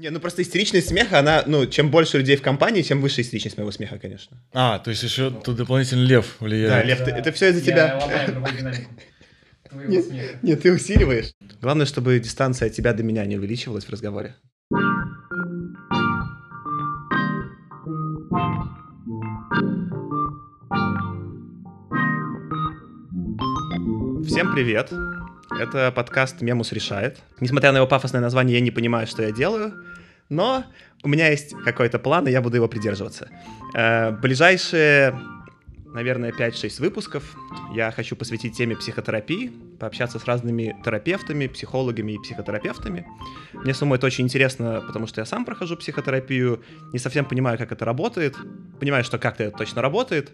Не, ну просто истеричность смеха, она, ну, чем больше людей в компании, тем выше истеричность моего смеха, конечно. А, то есть еще тут дополнительно лев Да, влияет. Лев, ты- это все из-за тебя. Я ломаю другую динамику. Твоего Нет, смеха. нет, ты усиливаешь. Главное, чтобы дистанция от тебя до меня не увеличивалась в разговоре. Всем привет! Это подкаст «Мемус решает». Несмотря на его пафосное название, я не понимаю, что я делаю, но у меня есть какой-то план, и я буду его придерживаться. Э, Ближайшие, наверное, 5-6 выпусков я хочу посвятить теме психотерапии, пообщаться с разными терапевтами, психологами и психотерапевтами. Мне самому это очень интересно, потому что я сам прохожу психотерапию, не совсем понимаю, как это работает, понимаю, что как-то это точно работает,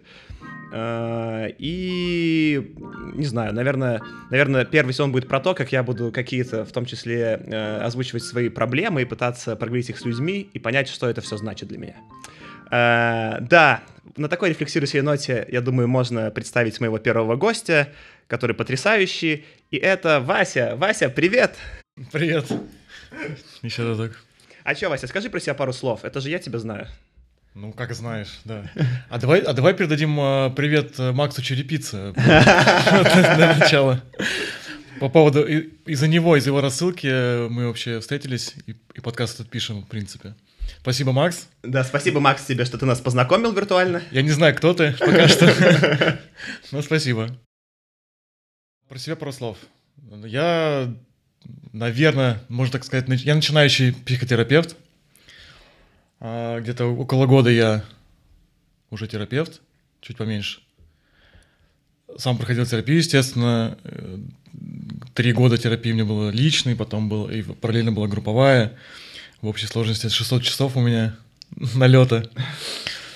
Э, и не знаю, наверное, наверное, первый сезон будет про то, как я буду какие-то, в том числе, э, озвучивать свои проблемы и пытаться проговорить их с людьми и понять, что это все значит для меня. Э, да, на такой рефлексирующей ноте, я думаю, можно представить моего первого гостя, который потрясающий. И это Вася. Вася, привет! Привет. Еще разок. А что, Вася, скажи про себя пару слов. Это же я тебя знаю. Ну, как знаешь, да. А давай, а давай передадим э, привет Максу Черепице для начала. По поводу... и- Из-за него, из его рассылки э, мы вообще встретились и, и подкаст этот пишем, в принципе. Спасибо, Макс. Да, спасибо, Макс, тебе, что ты нас познакомил виртуально. Я не знаю, кто ты пока что. Но спасибо. Про себя пару слов. Я, наверное, можно так сказать, я начинающий психотерапевт. А, Где-то около года я уже терапевт, чуть поменьше. Сам проходил терапию, естественно. Э, Три года терапии у меня было личной, потом был, и параллельно была групповая. В общей сложности 600 часов у меня налета.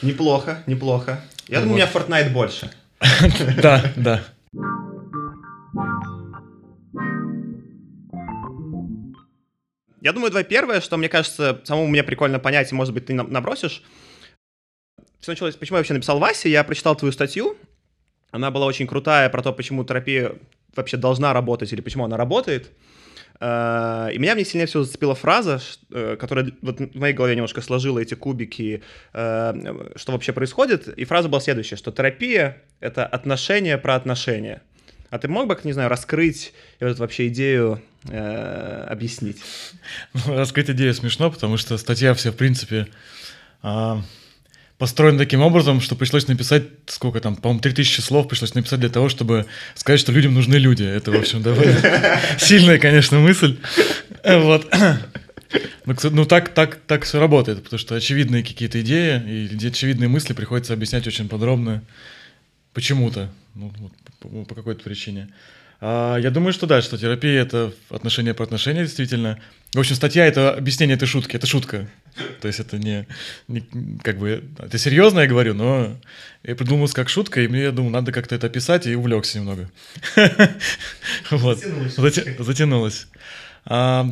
Неплохо, неплохо. Я думаю, у меня. Fortnite больше. Да, да. Я думаю, давай первое, что мне кажется, самому мне прикольно понять, и, может быть, ты набросишь. Все началось, почему я вообще написал Васе, я прочитал твою статью, она была очень крутая про то, почему терапия вообще должна работать или почему она работает. Э, И меня в ней сильнее всего зацепила фраза, э, которая вот в моей голове немножко сложила эти кубики, э, что вообще происходит. И фраза была следующая, что терапия — это отношения про отношения. А ты мог бы, не знаю, раскрыть вот эту вообще идею объяснить? Ну, Раскрыть идею смешно, потому что статья вся, в принципе, а, построена таким образом, что пришлось написать, сколько там, по-моему, 3000 слов пришлось написать для того, чтобы сказать, что людям нужны люди. Это, в общем, довольно сильная, конечно, мысль. Вот. Ну, Ну, так, так, так все работает, потому что очевидные какие-то идеи и очевидные мысли приходится объяснять очень подробно. Почему-то. Ну, по какой-то причине. А, я думаю, что да, что терапия это отношения по отношения, действительно. В общем, статья это объяснение этой шутки, это шутка. То есть это не, не как бы, это серьезно я говорю, но я придумал как шутка, и мне, я думаю, надо как-то это описать, и увлекся немного. Вот. Затянулось. А,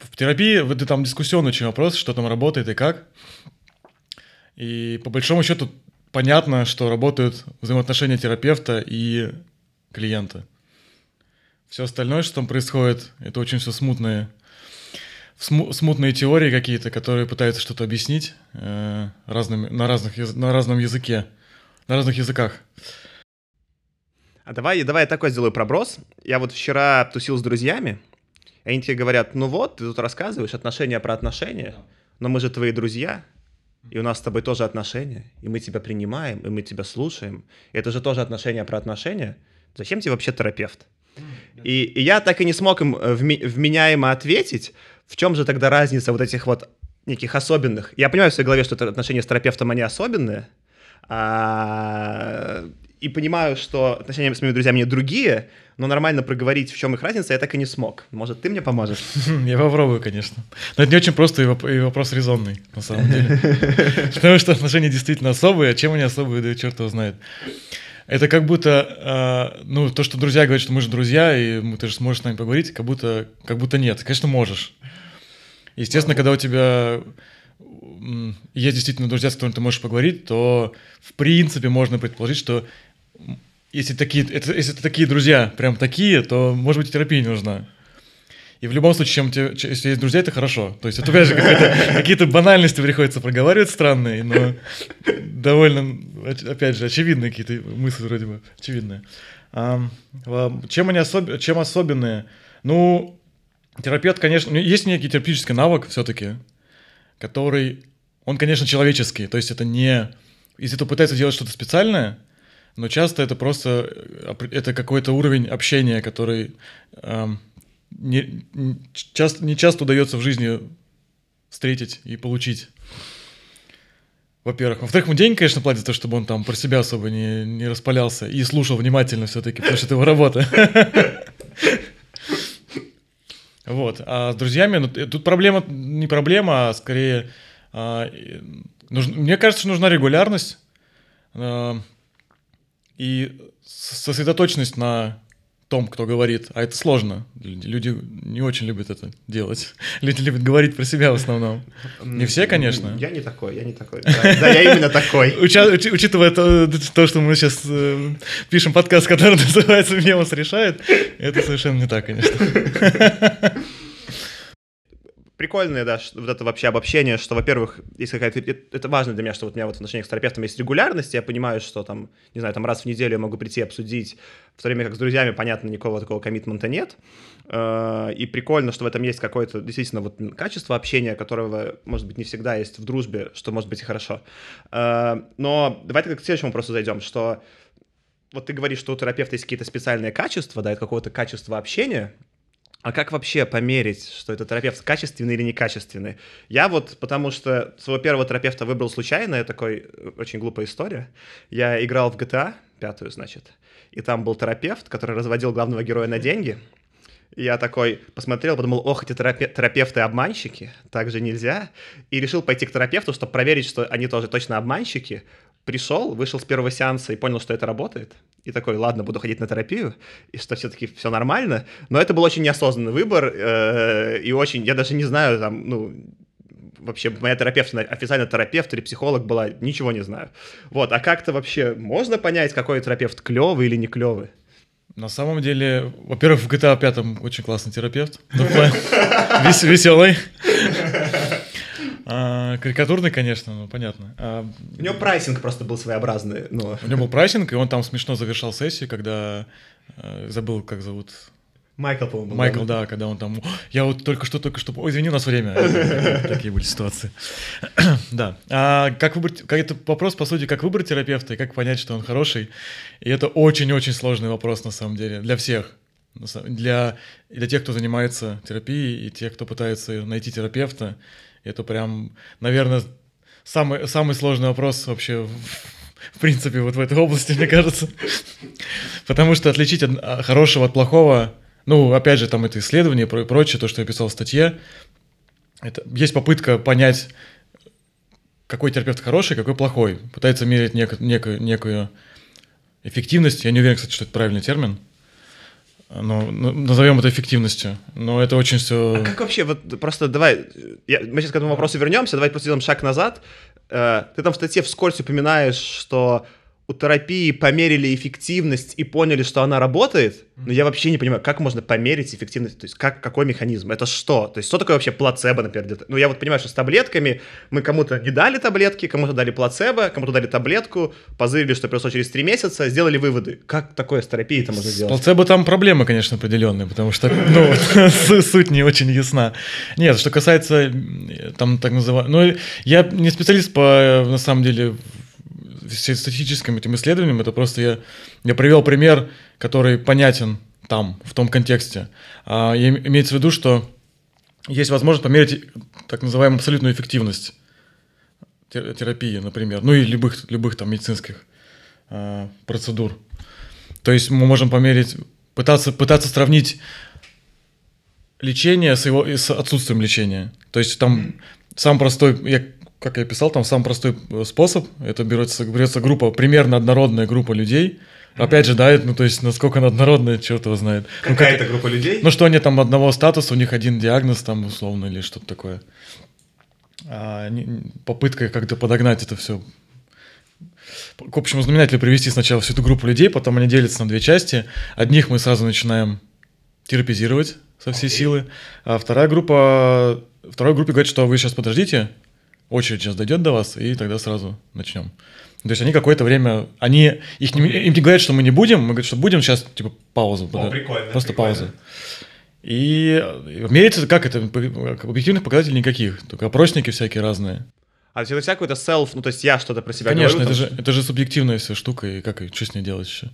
В терапии это там дискуссионный очень вопрос, что там работает и как. И по большому счету понятно, что работают взаимоотношения терапевта и клиента. Все остальное, что там происходит, это очень все смутные, сму- смутные теории какие-то, которые пытаются что-то объяснить э, разными, на, разных, на разном языке, на разных языках. А давай, давай я такой сделаю проброс. Я вот вчера тусил с друзьями, и они тебе говорят, ну вот, ты тут рассказываешь отношения про отношения, но мы же твои друзья, и у нас с тобой тоже отношения, и мы тебя принимаем, и мы тебя слушаем. И это же тоже отношения про отношения. Зачем тебе вообще терапевт? И, и я так и не смог им э, вме- вменяемо ответить, в чем же тогда разница вот этих вот неких особенных. Я понимаю в своей голове, что это отношения с терапевтом, они особенные, а, и понимаю, что отношения с моими друзьями другие, но нормально проговорить, в чем их разница, я так и не смог. Может, ты мне поможешь? Я попробую, конечно. Но это не очень просто и воп- и вопрос резонный, на самом деле. Потому что отношения действительно особые, а чем они особые, да черт его знает. Это как будто, э, ну, то, что друзья говорят, что мы же друзья, и ты же сможешь с нами поговорить, как будто, как будто нет. Конечно, можешь. Естественно, когда у тебя есть действительно друзья, с которыми ты можешь поговорить, то в принципе можно предположить, что если такие, это, если это такие друзья, прям такие, то, может быть, и терапия не нужна. И в любом случае, чем, те- че- если есть друзья, это хорошо. То есть это, опять же, какие-то- банальности приходится проговаривать странные, но довольно, опять же, очевидные какие-то мысли вроде бы, очевидные. Ва- Чем они особ- чем особенные? Ну, терапевт, конечно, есть некий терапевтический навык все-таки, который, он, конечно, человеческий. То есть это не... Если кто пытается делать что-то специальное, но часто это просто э, это какой-то уровень общения, который не, н- часто, не часто удается в жизни встретить и получить. Во-первых. Во-вторых, ему деньги, конечно, платят то, чтобы он там про себя особо не, не распалялся и слушал внимательно все-таки, потому что это его работа. Вот. А с друзьями, ну, тут проблема не проблема, а скорее... а, и, нужн- мне кажется, что нужна регулярность а, и сосредоточенность на том, кто говорит. А это сложно. Люди не очень любят это делать. Люди любят говорить про себя в основном. Не все, конечно. Я не такой, я не такой. Да, да, я именно такой. Уча- учи- учитывая то, то, что мы сейчас э, пишем подкаст, который называется «Мемос решает», это совершенно не так, конечно. Прикольное, да, что- вот это вообще обобщение, что, во-первых, есть какая-то... Это важно для меня, что вот у меня вот в отношениях с терапевтом есть регулярность, я понимаю, что там, не знаю, там раз в неделю я могу прийти обсудить, в то время как с друзьями, понятно, никакого такого коммитмента нет. Э, И прикольно, что в этом есть какое-то действительно вот качество общения, которого, может быть, не всегда есть в дружбе, что может быть и хорошо. Э, Но давайте к следующему вопросу зайдем, что вот ты говоришь, что у терапевта есть какие-то специальные качества, да, это какого-то качества общения, а как вообще померить, что этот терапевт качественный или некачественный? Я вот, потому что своего первого терапевта выбрал случайно, это такой э, очень глупая история. Я играл в GTA, пятую, значит, и там был терапевт, который разводил главного героя на деньги. И я такой посмотрел, подумал, ох, эти терапе- терапевты-обманщики, так же нельзя. И решил пойти к терапевту, чтобы проверить, что они тоже точно обманщики. Пришел, вышел с первого сеанса и понял, что это работает. И такой, ладно, буду ходить на терапию, и что все-таки все нормально. Но это был очень неосознанный выбор, э, и очень, я даже не знаю, там, ну, вообще моя терапевт, официально терапевт или психолог была, ничего не знаю. Вот, а как-то вообще можно понять, какой терапевт клевый или не клевый? На самом деле, во-первых, в GTA 5 очень классный терапевт. Веселый. А, Карикатурный, конечно, ну понятно. А, У него pricing просто был своеобразный, ну, У него был pricing, и он там смешно завершал сессию, когда э, забыл, как зовут. Майкл, по-моему, Майкл, да, когда он там. «О, Я вот только что, только что. Ой, извини, у нас время. Такие были ситуации. Да. А как выбрать. Как это вопрос, по сути, как выбрать терапевта и как понять, что он хороший. И это очень-очень сложный вопрос, на самом деле, для всех. Для, для тех, кто занимается терапией, и тех, кто пытается найти терапевта. Это прям, наверное, самый, самый сложный вопрос вообще в, принципе вот в этой области, мне кажется. Потому что отличить а, хорошего от плохого, ну, опять же, там это исследование и про- и прочее, то, что я писал в статье, это, есть попытка понять, какой терапевт хороший, какой плохой. Пытается мерить нек- некую, некую эффективность. Я не уверен, кстати, что это правильный термин. Но ну, назовем это эффективностью. Но это очень все... А как вообще, вот просто давай, я- мы сейчас к этому вопросу вернемся, давай просто сделаем шаг назад. Э, Ты там в статье вскользь упоминаешь, что у терапии померили эффективность и поняли, что она работает, но я вообще не понимаю, как можно померить эффективность, то есть как, какой механизм, это что? То есть что такое вообще плацебо, например? Ну я вот понимаю, что с таблетками мы кому-то не дали таблетки, кому-то дали плацебо, кому-то дали таблетку, позырили, что произошло через три месяца, сделали выводы. Как такое с терапией-то можно С сделать? плацебо там проблемы, конечно, определенные, потому что, ну, су- суть не очень ясна. Нет, что касается там так называемых... Ну, я не специалист по, на самом деле, статистическим этим исследованиям, это просто я, я привел пример, который понятен там, в том контексте. А, имеется в виду, что есть возможность померить так называемую абсолютную эффективность те- терапии, например, ну и любых, любых там медицинских а, процедур. То есть мы можем померить, пытаться, пытаться сравнить лечение с, его, с отсутствием лечения. То есть там самый простой, я, как я писал, там самый простой э, способ, это берется, берется группа, примерно однородная группа людей. Опять же, да, это, ну то есть насколько она однородная, черт его знает. Ну, как- Какая-то группа людей? ну, что они там одного статуса, у них один диагноз там условно или что-то такое. А, не- попытка как-то подогнать это все к общему знаменателю привести сначала всю эту группу людей, потом они делятся на две части. Одних мы сразу начинаем терапизировать, со всей силы. А вторая группа, второй группе говорит, что вы сейчас подождите, очередь сейчас дойдет до вас, и тогда сразу начнем. То есть они какое-то время, они, их не, им не говорят, что мы не будем, мы говорим, что будем сейчас, типа, паузу. О, прикольно, Просто прикольно. пауза. И меряется, как это, объективных показателей никаких, только опросники всякие разные. А то есть это вся какой-то селф, ну то есть я что-то про себя Конечно, говорю. это там, же, это же субъективная вся штука, и как, и что с ней делать еще?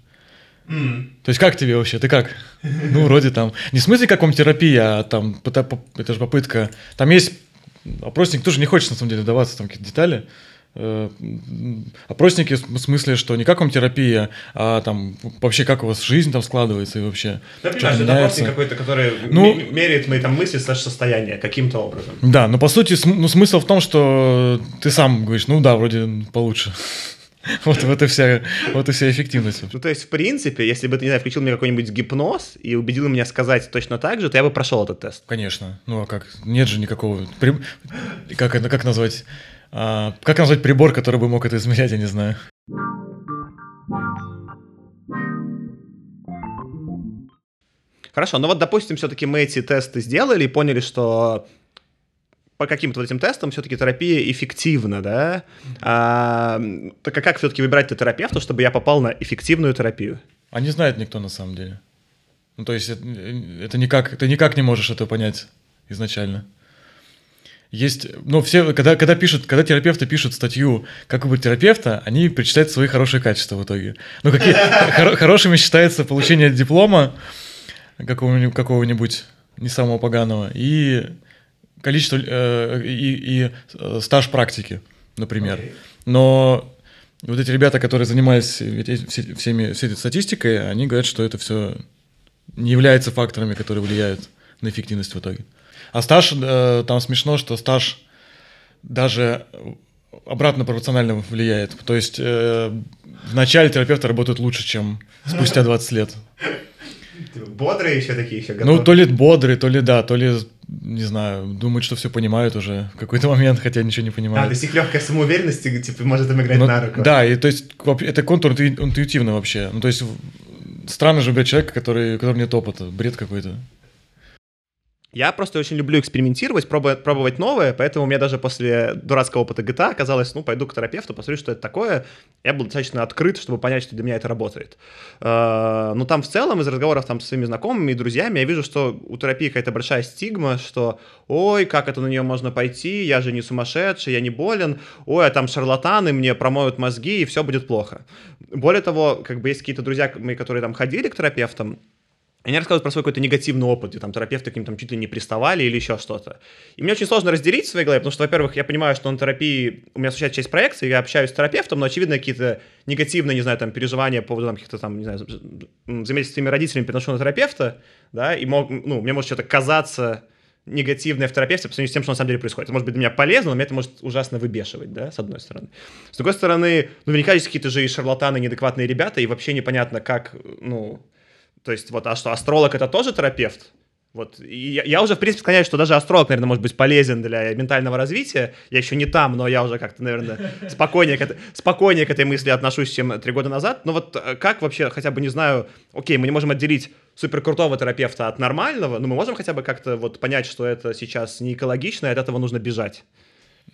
М. То есть как тебе вообще? Ты как? Ну, вроде там... Не в смысле каком терапия, а там... Это же попытка... Там есть... Опросник тоже не хочет, на самом деле, вдаваться там какие-то детали. Э, Опросники в смысле, что не как вам терапия, а там вообще как у вас жизнь там складывается и вообще Да, понимаешь, это опросник какой-то, который Ну- ме- меряет мои там мысли слэш состояние каким-то образом. Да, но по сути см- ну, смысл в том, что ты сам говоришь, ну да, вроде получше. Вот, вот и вся, вот и вся эффективность. Ну, то есть, в принципе, если бы ты, не знаю, включил мне какой-нибудь гипноз и убедил меня сказать точно так же, то я бы прошел этот тест. Конечно. Ну а как? Нет же никакого. Как это как назвать? А, как назвать прибор, который бы мог это измерять, я не знаю. Хорошо, но вот, допустим, все-таки мы эти тесты сделали и поняли, что по каким-то вот этим тестам все-таки терапия эффективна, да? А, так а как все-таки выбирать терапевта, чтобы я попал на эффективную терапию? А не знает никто на самом деле. Ну, то есть это, это никак, ты никак не можешь это понять изначально. Есть, ну, все, когда, когда пишут, когда терапевты пишут статью «Как выбрать терапевта», они перечисляют свои хорошие качества в итоге. Ну, какие хоро- хорошими считается получение диплома какого-нибудь не самого поганого и количество, э, и, и, э, стаж практики, например. Но вот эти ребята, которые занимались всеми, всей этой статистикой, они говорят, что это все не является факторами, которые влияют на эффективность в итоге. А стаж, э, там смешно, что стаж даже обратно пропорционально влияет. То есть э, в начале терапевты работают лучше, чем спустя 20 лет. Бодрые еще такие еще Ну, то ли бодрые, то ли да, то ли, не знаю, думают, что все понимают уже в какой-то момент, хотя ничего не А, понимают. то есть их легкая самоуверенность, типа, может им играть Ну, на руку. Да, и то есть это контур интуи- интуитивно вообще. Ну, то есть странно же брать человека, который, у которого нет опыта, бред какой-то. Я просто очень люблю экспериментировать, пробовать, пробовать новое, поэтому меня даже после дурацкого опыта GTA оказалось, ну, пойду к терапевту, посмотрю, что это такое. Я был достаточно открыт, чтобы понять, что для меня это работает. Э, Ну, там в целом из разговоров там с своими знакомыми и друзьями я вижу, что у терапии какая-то большая стигма, что ой, как это на нее можно пойти, я же не сумасшедший, я не болен, ой, а там шарлатаны мне промоют мозги, и все будет плохо. Более того, как бы есть какие-то друзья мои, которые там ходили к терапевтам, они рассказывают про свой какой-то негативный опыт, где там терапевты к ним там чуть ли не приставали или еще что-то. И мне очень сложно разделить в своей голове, потому что, во-первых, я понимаю, что на терапии у меня случается часть проекции, я общаюсь с терапевтом, но, очевидно, какие-то негативные, не знаю, там, переживания по поводу там, каких-то там, не знаю, взаимодействия с своими родителями переношу на терапевта, да, и мог, ну, мне может что-то казаться негативное в терапевте по сравнению с тем, что на самом деле происходит. Это может быть для меня полезно, но меня это может ужасно выбешивать, да, с одной стороны. С другой стороны, ну, наверняка есть какие-то же и шарлатаны, неадекватные ребята, и вообще непонятно, как, ну, то есть вот, а что, астролог это тоже терапевт? Вот, и я, я уже, в принципе, склоняюсь, что даже астролог, наверное, может быть полезен для ментального развития. Я еще не там, но я уже как-то, наверное, спокойнее к, этой, спокойнее к этой мысли отношусь, чем три года назад. Но вот э, как вообще, хотя бы, не знаю, окей, мы не можем отделить суперкрутого терапевта от нормального, но мы можем хотя бы как-то вот понять, что это сейчас не экологично, и от этого нужно бежать.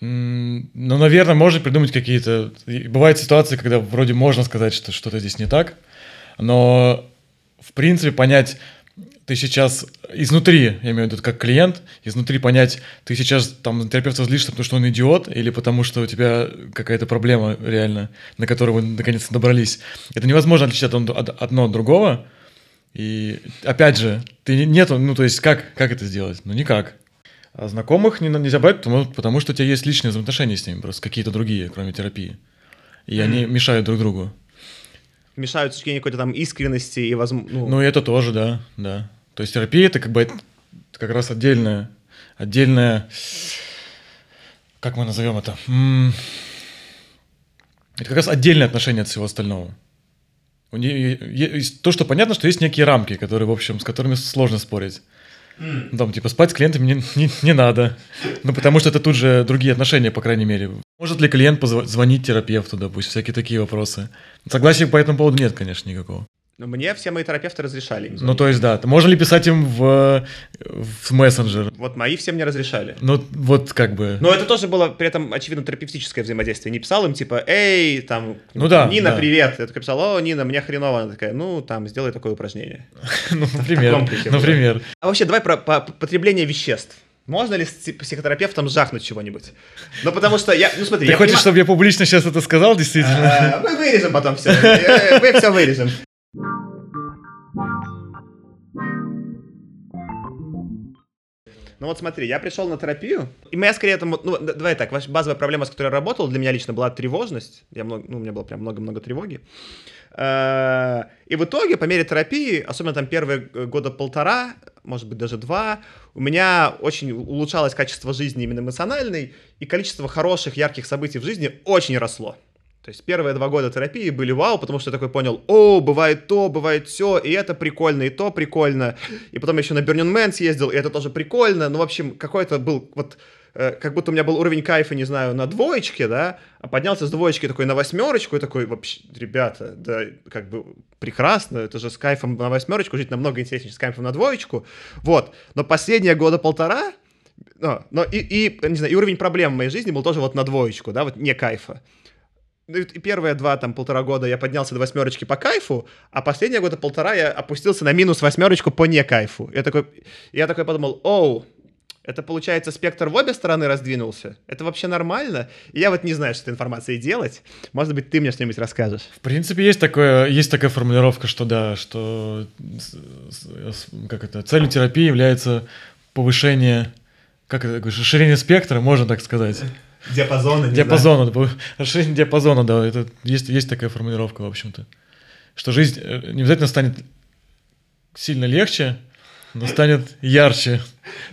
Ну, наверное, можно придумать какие-то... Бывают ситуации, когда вроде можно сказать, что что-то здесь не так, но, в принципе, понять, ты сейчас изнутри, я имею в виду как клиент, изнутри понять, ты сейчас там терапевта злишься, потому что он идиот, или потому что у тебя какая-то проблема реально, на которую вы наконец-то добрались. Это невозможно отличить от- от- одно от другого. И опять же, ты не- нету, ну то есть как, как это сделать? Ну никак. А знакомых не, нельзя брать, потому, потому что у тебя есть личные взаимоотношения с ними, просто какие-то другие, кроме терапии. И они мешают друг другу. Мешают с точки зрения какой-то там искренности и возможно... Ну, Ну, это тоже, да, да. То есть терапия это как бы это как раз отдельная, отдельная, как мы назовем это? Это как раз отдельное отношение от всего остального. У нее есть то, что понятно, что есть некие рамки, которые, в общем, с которыми сложно спорить. Ну, Там, типа, спать с клиентами не, не, не надо. Ну, потому что это тут же другие отношения, по крайней мере. Может ли клиент позв- звонить терапевту, допустим, всякие такие вопросы. Согласия по этому поводу нет, конечно, никакого. Но мне все мои терапевты разрешали им Ну, то есть, да. Можно ли писать им в, в мессенджер? Вот мои все мне разрешали. Ну, вот как бы... Но это тоже было при этом, очевидно, терапевтическое взаимодействие. Не писал им, типа, эй, там, Ну да, Нина, да. привет. Я такой писал, о, Нина, мне хреново. Она такая, ну, там, сделай такое упражнение. Ну, например. Например. А вообще, давай про, по- потребление веществ. Можно ли с пси- психотерапевтом жахнуть чего-нибудь? Ну, потому что я, ну, смотри, Ты я хочешь, понима- чтобы я публично сейчас это сказал, действительно? А, Мы вырежем потом все. Мы все вырежем. Ну вот смотри, я пришел на терапию, и моя скорее это, ну, давай так, ваша базовая проблема, с которой я работал, для меня лично была тревожность. Я много, ну, у меня было прям много-много тревоги. Э, И в итоге, по мере терапии, особенно там первые года полтора, может быть, даже два, у меня очень улучшалось качество жизни именно эмоциональной, и количество хороших, ярких событий в жизни очень росло. То есть первые два года терапии были вау, потому что я такой понял, о, бывает то, бывает все, и это прикольно, и то прикольно. И потом еще на Burning Man съездил, и это тоже прикольно. Ну, в общем, какой-то был вот э, как будто у меня был уровень кайфа, не знаю, на двоечке, да, а поднялся с двоечки такой на восьмерочку, и такой, вообще, ребята, да, как бы прекрасно, это же с кайфом на восьмерочку жить намного интереснее, чем с кайфом на двоечку, вот. Но последние года полтора, но, но и, и, не знаю, и уровень проблем в моей жизни был тоже вот на двоечку, да, вот не кайфа. Ну, и первые два, там, полтора года я поднялся до восьмерочки по кайфу, а последние года полтора я опустился на минус восьмерочку по не кайфу. Я такой, я такой подумал, оу, это получается спектр в обе стороны раздвинулся? Это вообще нормально? И я вот не знаю, что с этой информацией делать. Может быть, ты мне что-нибудь расскажешь? В принципе, есть, такое, есть такая формулировка, что да, что как это, целью терапии является повышение, как это, расширение спектра, можно так сказать. Диапазона, да, пов- расширение диапазона, да, это есть, есть такая формулировка, в общем-то. Что жизнь э, не обязательно станет сильно легче, но станет ярче.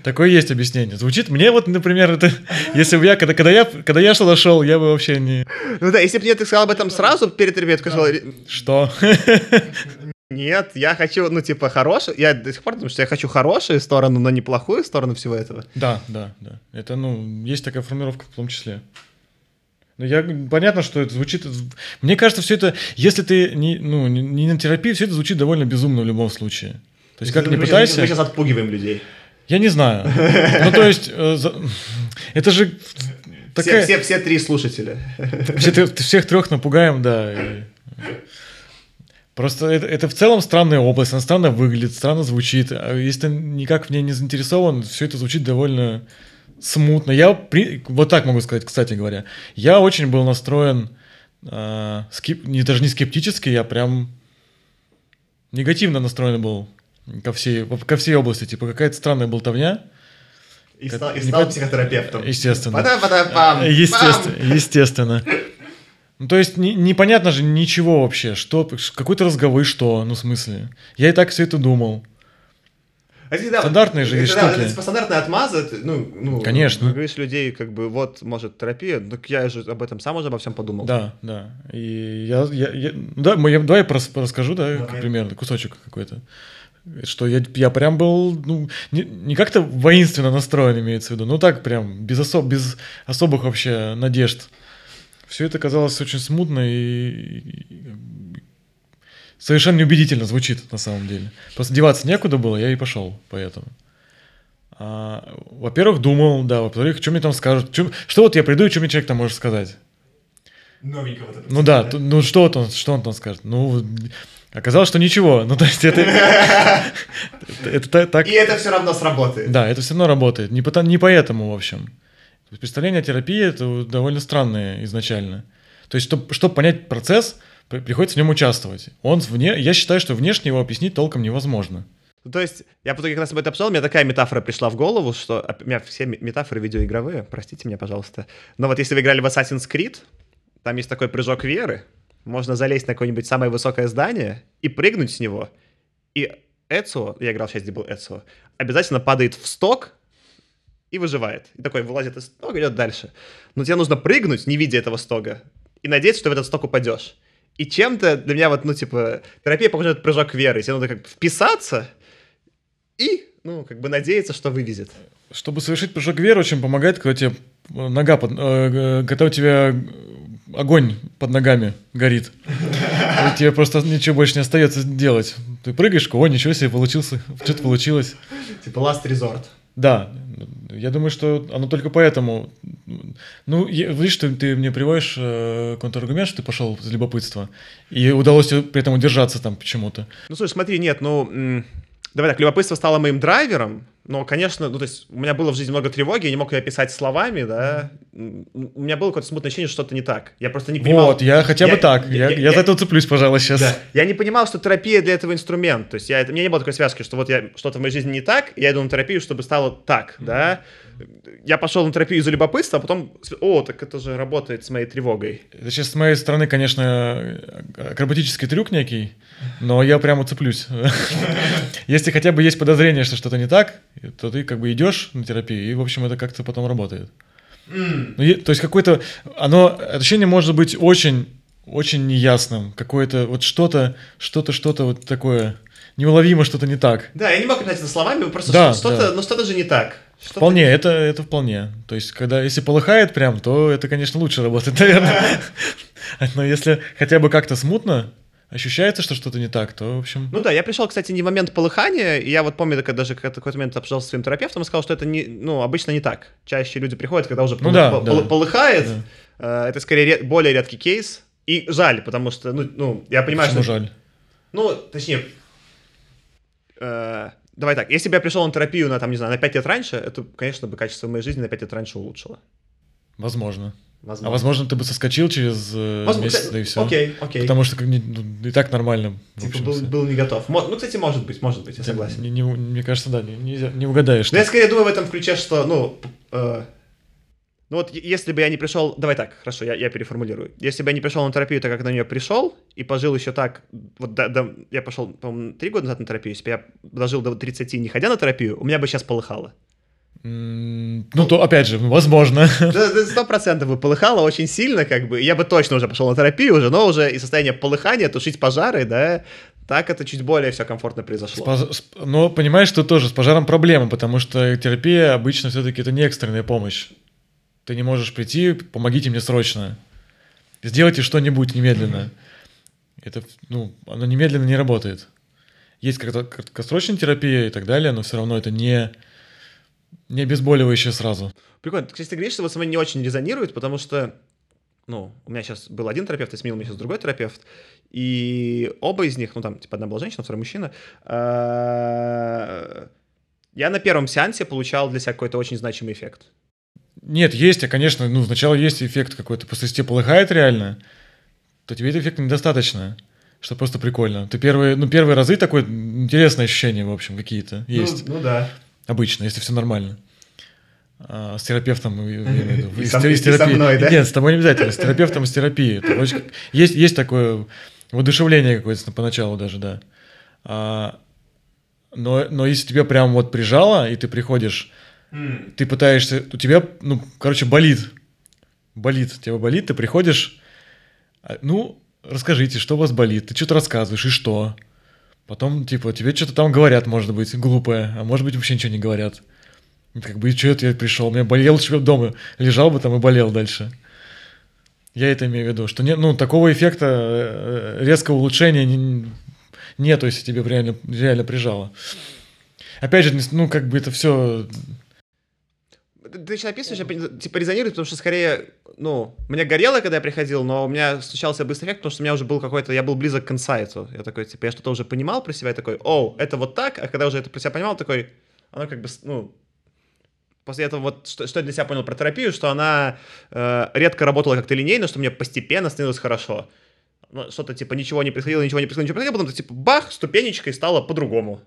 Такое есть объяснение. Звучит мне вот, например, это, если бы я, когда, когда я, когда я сюда шел, я бы вообще не... Ну да, если бы мне ты сказал об этом сразу перед бы сказал, Что? нет, я хочу, ну, типа, хорошую, я до сих пор думаю, что я хочу хорошую сторону, но не плохую сторону всего этого. Да, да, да. Это, ну, есть такая формулировка в том числе. Ну, я, понятно, что это звучит... Мне кажется, все это, если ты не, ну, не, не на терапии, все это звучит довольно безумно в любом случае. То есть, как Мы не пытайся... Мы сейчас отпугиваем людей. Я не знаю. Ну, то есть, э, это же Все, такая... все, все три слушателя. Все всех трех напугаем, да. Просто это, это в целом странная область, она странно выглядит, странно звучит. А если ты никак в ней не заинтересован, все это звучит довольно смутно. Я при- вот так могу сказать, кстати говоря. Я очень был настроен а, скеп- не, даже не скептически, я прям негативно настроен был ко всей, ко всей области. Типа какая-то странная болтовня. И Как- стал, и стал психотерапевтом. Естественно. Пада-пада-пам, пам. Естественно, естественно. Ну, то есть не- непонятно же ничего вообще, что, какой-то разговор, и что, ну, в смысле. Я и так все это думал. А да, Стандартные же это, есть да, штуки. это, типа, стандартные отмазы, ну, ну, Конечно. Говоришь людей, как бы, вот, может, терапия, так я же об этом сам уже обо всем подумал. Да, да. И я, я, я- ну да, мы- я, давай я расскажу, да, Давай. примерно, кусочек какой-то. Что я, я прям был, ну, не, не как-то воинственно настроен, имеется в виду, ну так прям, без, особ, без особых вообще надежд. Все это казалось очень смутно и, и совершенно неубедительно звучит на самом деле. Просто деваться некуда было, я и пошел поэтому. А, во-первых, думал, да, во-вторых, что мне там скажут, чё- что вот я приду и что мне человек там может сказать. Новенького Ну да, т- ну что вот он, что он там скажет? Ну, оказалось, что ничего. Ну, то есть это... Это та- так... И это все равно сработает. Да, это все равно работает. Не, потому, не поэтому, в общем. Представление о терапии это довольно странное изначально. То есть, чтобы, чтобы понять процесс, при- приходится в нем участвовать. Он вне, я считаю, что внешне его объяснить толком невозможно. Ну, То есть, я потом, как раз об этом обсуждал, у меня такая метафора пришла в голову, что... оп- У меня все ме- метафоры видеоигровые, простите меня, пожалуйста. Но вот если вы играли в Assassin's Creed, там есть такой прыжок веры, можно залезть на какое-нибудь самое высокое здание и прыгнуть с него. И Эцио, я играл в часть, где был Эцио, обязательно падает в сток и выживает. И такой вылазит из стога, идет дальше. Но тебе нужно прыгнуть, не видя этого стога, и надеяться, что в этот сток упадешь. И чем-то для меня вот, ну, типа, терапия похожа на прыжок веры. Тебе надо как бы вписаться и, ну, как бы надеяться, что вывезет. Чтобы совершить прыжок веры, очень помогает, когда тебе нога под, э, э, когда у тебя огонь под ногами горит. И тебе просто ничего больше не остается делать. Ты прыгаешь, о, ничего себе, получился, что-то получилось. Типа last resort. Да, я думаю, что оно только поэтому. Ну, я- видишь, ты, ты мне приводишь э, контраргумент, что ты пошел из любопытства, и удалось при этом удержаться там почему-то. Ну, слушай, смотри, нет, ну, м, давай так, любопытство стало моим драйвером, но, конечно, ну, то есть у меня было в жизни много тревоги, я не мог ее описать словами, да, М, у меня было какое-то смутное ощущение, что что-то не так. Я просто не понимал... Вот, я хотя бы Я- так. Я, я- я за я- это цеплюсь, пожалуй, сейчас. Да. Я не понимал, что терапия для этого инструмент. То есть я, это- у меня не было такой связки, что вот я что-то в моей жизни не так, я иду на терапию, чтобы стало так, да. Я пошел на терапию из-за любопытства, а потом, о, так это же работает с моей тревогой. Это сейчас с моей стороны, конечно, акробатический трюк некий, но я прямо цеплюсь. Если хотя бы есть подозрение, что что-то не так, то ты как бы идешь на терапию, и, в общем, это как-то потом работает. Ну, е- то есть какое-то... Оно... Ощущение может быть очень, очень неясным. Какое-то вот что-то, что-то, что-то вот такое... Неуловимо что-то не так. Да, я не мог описать это словами, просто Да, что-то, да. ну что-то же не так. Что-то- Вполне, это, это вполне. То есть, когда, если полыхает прям, то это, конечно, лучше работает, наверное. Но если хотя бы как-то смутно ощущается, что что-то не так, то, в общем... Ну да, я пришел, кстати, не в момент полыхания, и я вот помню, когда даже как- какой-то момент обсуждал со своим терапевтом и сказал, что это не, ну, обычно не так. Чаще люди приходят, когда уже Ну полы- да, пол- да. пол- полыхает, Да. Э, это скорее ре- более редкий кейс, и жаль, потому что, ну, ну я понимаю, Почему что... жаль? Ну, точнее, э, давай так, если бы я пришел на терапию на, там, не знаю, на 5 лет раньше, это, конечно, бы качество моей жизни на 5 лет раньше улучшило. Возможно. Возможно. А возможно, ты бы соскочил через э, Возможно, месяц, кстати, да и все. Окей, окей. Потому что как, не- ну, и так нормально. Типа общем, был, был не готов. Мо- Ну, кстати, может быть, может быть, я согласен. Не- не- мне кажется, да, не, нельзя- не угадаешь. Но я скорее думаю в этом ключе, что, ну, э, ну вот если бы я не пришел, давай так, хорошо, я, я переформулирую. Если бы я не пришел на терапию, так как на нее пришел, и пожил еще так, вот до- до- я пошел, по-моему, три года назад на терапию, если бы я дожил до 30, не ходя на терапию, у меня бы сейчас полыхало. М, Ну, то, опять же, возможно. Сто процентов бы полыхало очень сильно, как бы. Я бы точно уже пошел на терапию уже, но уже и состояние полыхания, тушить пожары, да, так это чуть более все комфортно произошло. пож- с- Но понимаешь, что тоже с пожаром проблема, потому что терапия обычно все-таки это не экстренная помощь. Ты не можешь прийти, помогите мне срочно. Сделайте что-нибудь немедленно. Это, ну, оно немедленно не работает. Есть краткосрочная терапия и так далее, но все равно это не, не обезболивающее сразу. Прикольно. Кстати, ты говоришь, что вот со мной не очень резонирует, потому что, ну, у меня сейчас был один терапевт, и сменил меня сейчас другой терапевт, и оба из них, ну, там, типа, одна была женщина, второй мужчина, э, я на первом сеансе получал для себя какой-то очень значимый эффект. Нет, есть, а, конечно, ну, сначала есть эффект какой-то, просто если тебе полыхает реально, то тебе этого эффекта недостаточно, что просто прикольно. Ты первые, ну, первые разы такое интересное ощущение, в общем, какие-то есть. Ну, ну да. Обычно, если все нормально. А, с терапевтом, я имею в виду. И с со- те- и с со терапией. мной, да? Нет, с тобой не обязательно, с терапевтом и с терапией. Это очень- Есть, есть такое воодушевление какое-то поначалу даже, да. А, но, но если тебя прям вот прижало, и ты приходишь, М. ты пытаешься, у тебя, ну, короче, болит. Болит, тебя болит, ты приходишь, а, ну, расскажите, что у вас болит, ты что-то рассказываешь, и что? Потом, типа, тебе что-то там говорят, может быть, глупое, а может быть, вообще ничего не говорят. И Как бы, что это я пришел? Меня болел, лучше дома лежал бы там и болел дальше. Я это имею в виду, что нет, ну, такого эффекта э, резкого улучшения не- нету, если тебе реально, реально прижало. Опять же, ну, как бы это все Ты, ты сейчас описываешь, я типа резонирует, потому что скорее, ну, мне горело, когда я приходил, но у меня случался быстрый эффект, потому что у меня уже был какой-то, я был близок к инсайту. Я такой, типа, я что-то уже понимал про себя, и такой, о, это вот так, а когда уже это про себя понимал, такой, оно как бы, ну, после этого вот, что, что я для себя понял про терапию, что она э, редко работала как-то линейно, что мне постепенно становилось хорошо. Ну, что-то типа ничего не происходило, ничего не происходило, ничего не происходило, потом типа бах, ступенечкой стало по-другому.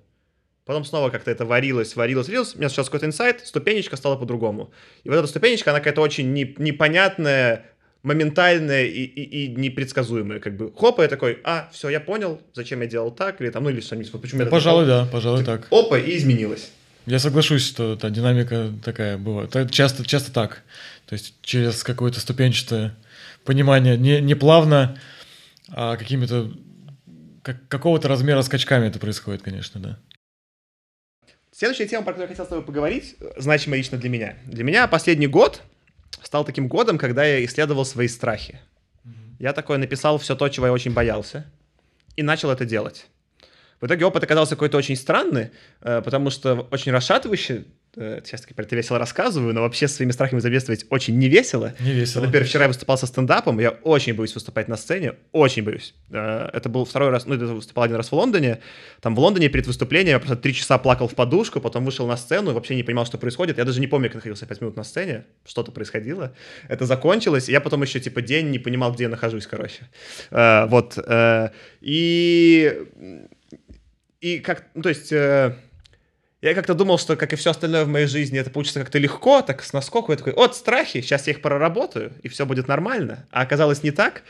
Потом снова как-то это варилось, варилось, варилось. У меня сейчас какой-то инсайт, ступенечка стала по-другому. И вот эта ступенечка, она какая-то очень не- непонятная, моментальная и, и, и непредсказуемая. Как бы хоп, и я такой, а, все, я понял, зачем я делал так, или там, ну или что-нибудь. вот Почему я это Пожалуй, делал. да, пожалуй, так. Опа, и изменилось. Я соглашусь, что та динамика такая бывает. Это часто, часто так. То есть через какое-то ступенчатое понимание, не, не плавно, а какими-то как, какого-то размера скачками это происходит, конечно, да. Следующая тема, про которую я хотел с тобой поговорить, э, значимая лично для меня. Для меня последний год стал таким годом, когда я исследовал свои страхи. Я такое написал все то, чего я очень боялся. и начал это делать. В итоге опыт оказался какой-то очень странный, э, потому что очень расшатывающий. Э, Сейчас теперь это весело рассказываю, но вообще своими страхами заместствовать очень не весело. Не весело. Например, вчера я выступал со стендапом, я очень боюсь выступать на сцене, очень боюсь. Э, Это был второй раз, ну, это выступал один раз в Лондоне. Там в Лондоне перед выступлением я просто три часа плакал в подушку, потом вышел на сцену вообще не понимал, что происходит. Я даже не помню, как находился пять минут на сцене, что-то происходило. Это закончилось, и я потом еще, типа, день не понимал, где я нахожусь, короче. Э, Вот. И... И как, ну, то есть... я как-то думал, что, как и все остальное в моей жизни, это получится как-то легко, так с наскоку. Я такой, от, страхи, сейчас я их проработаю, и все будет нормально. А оказалось не так.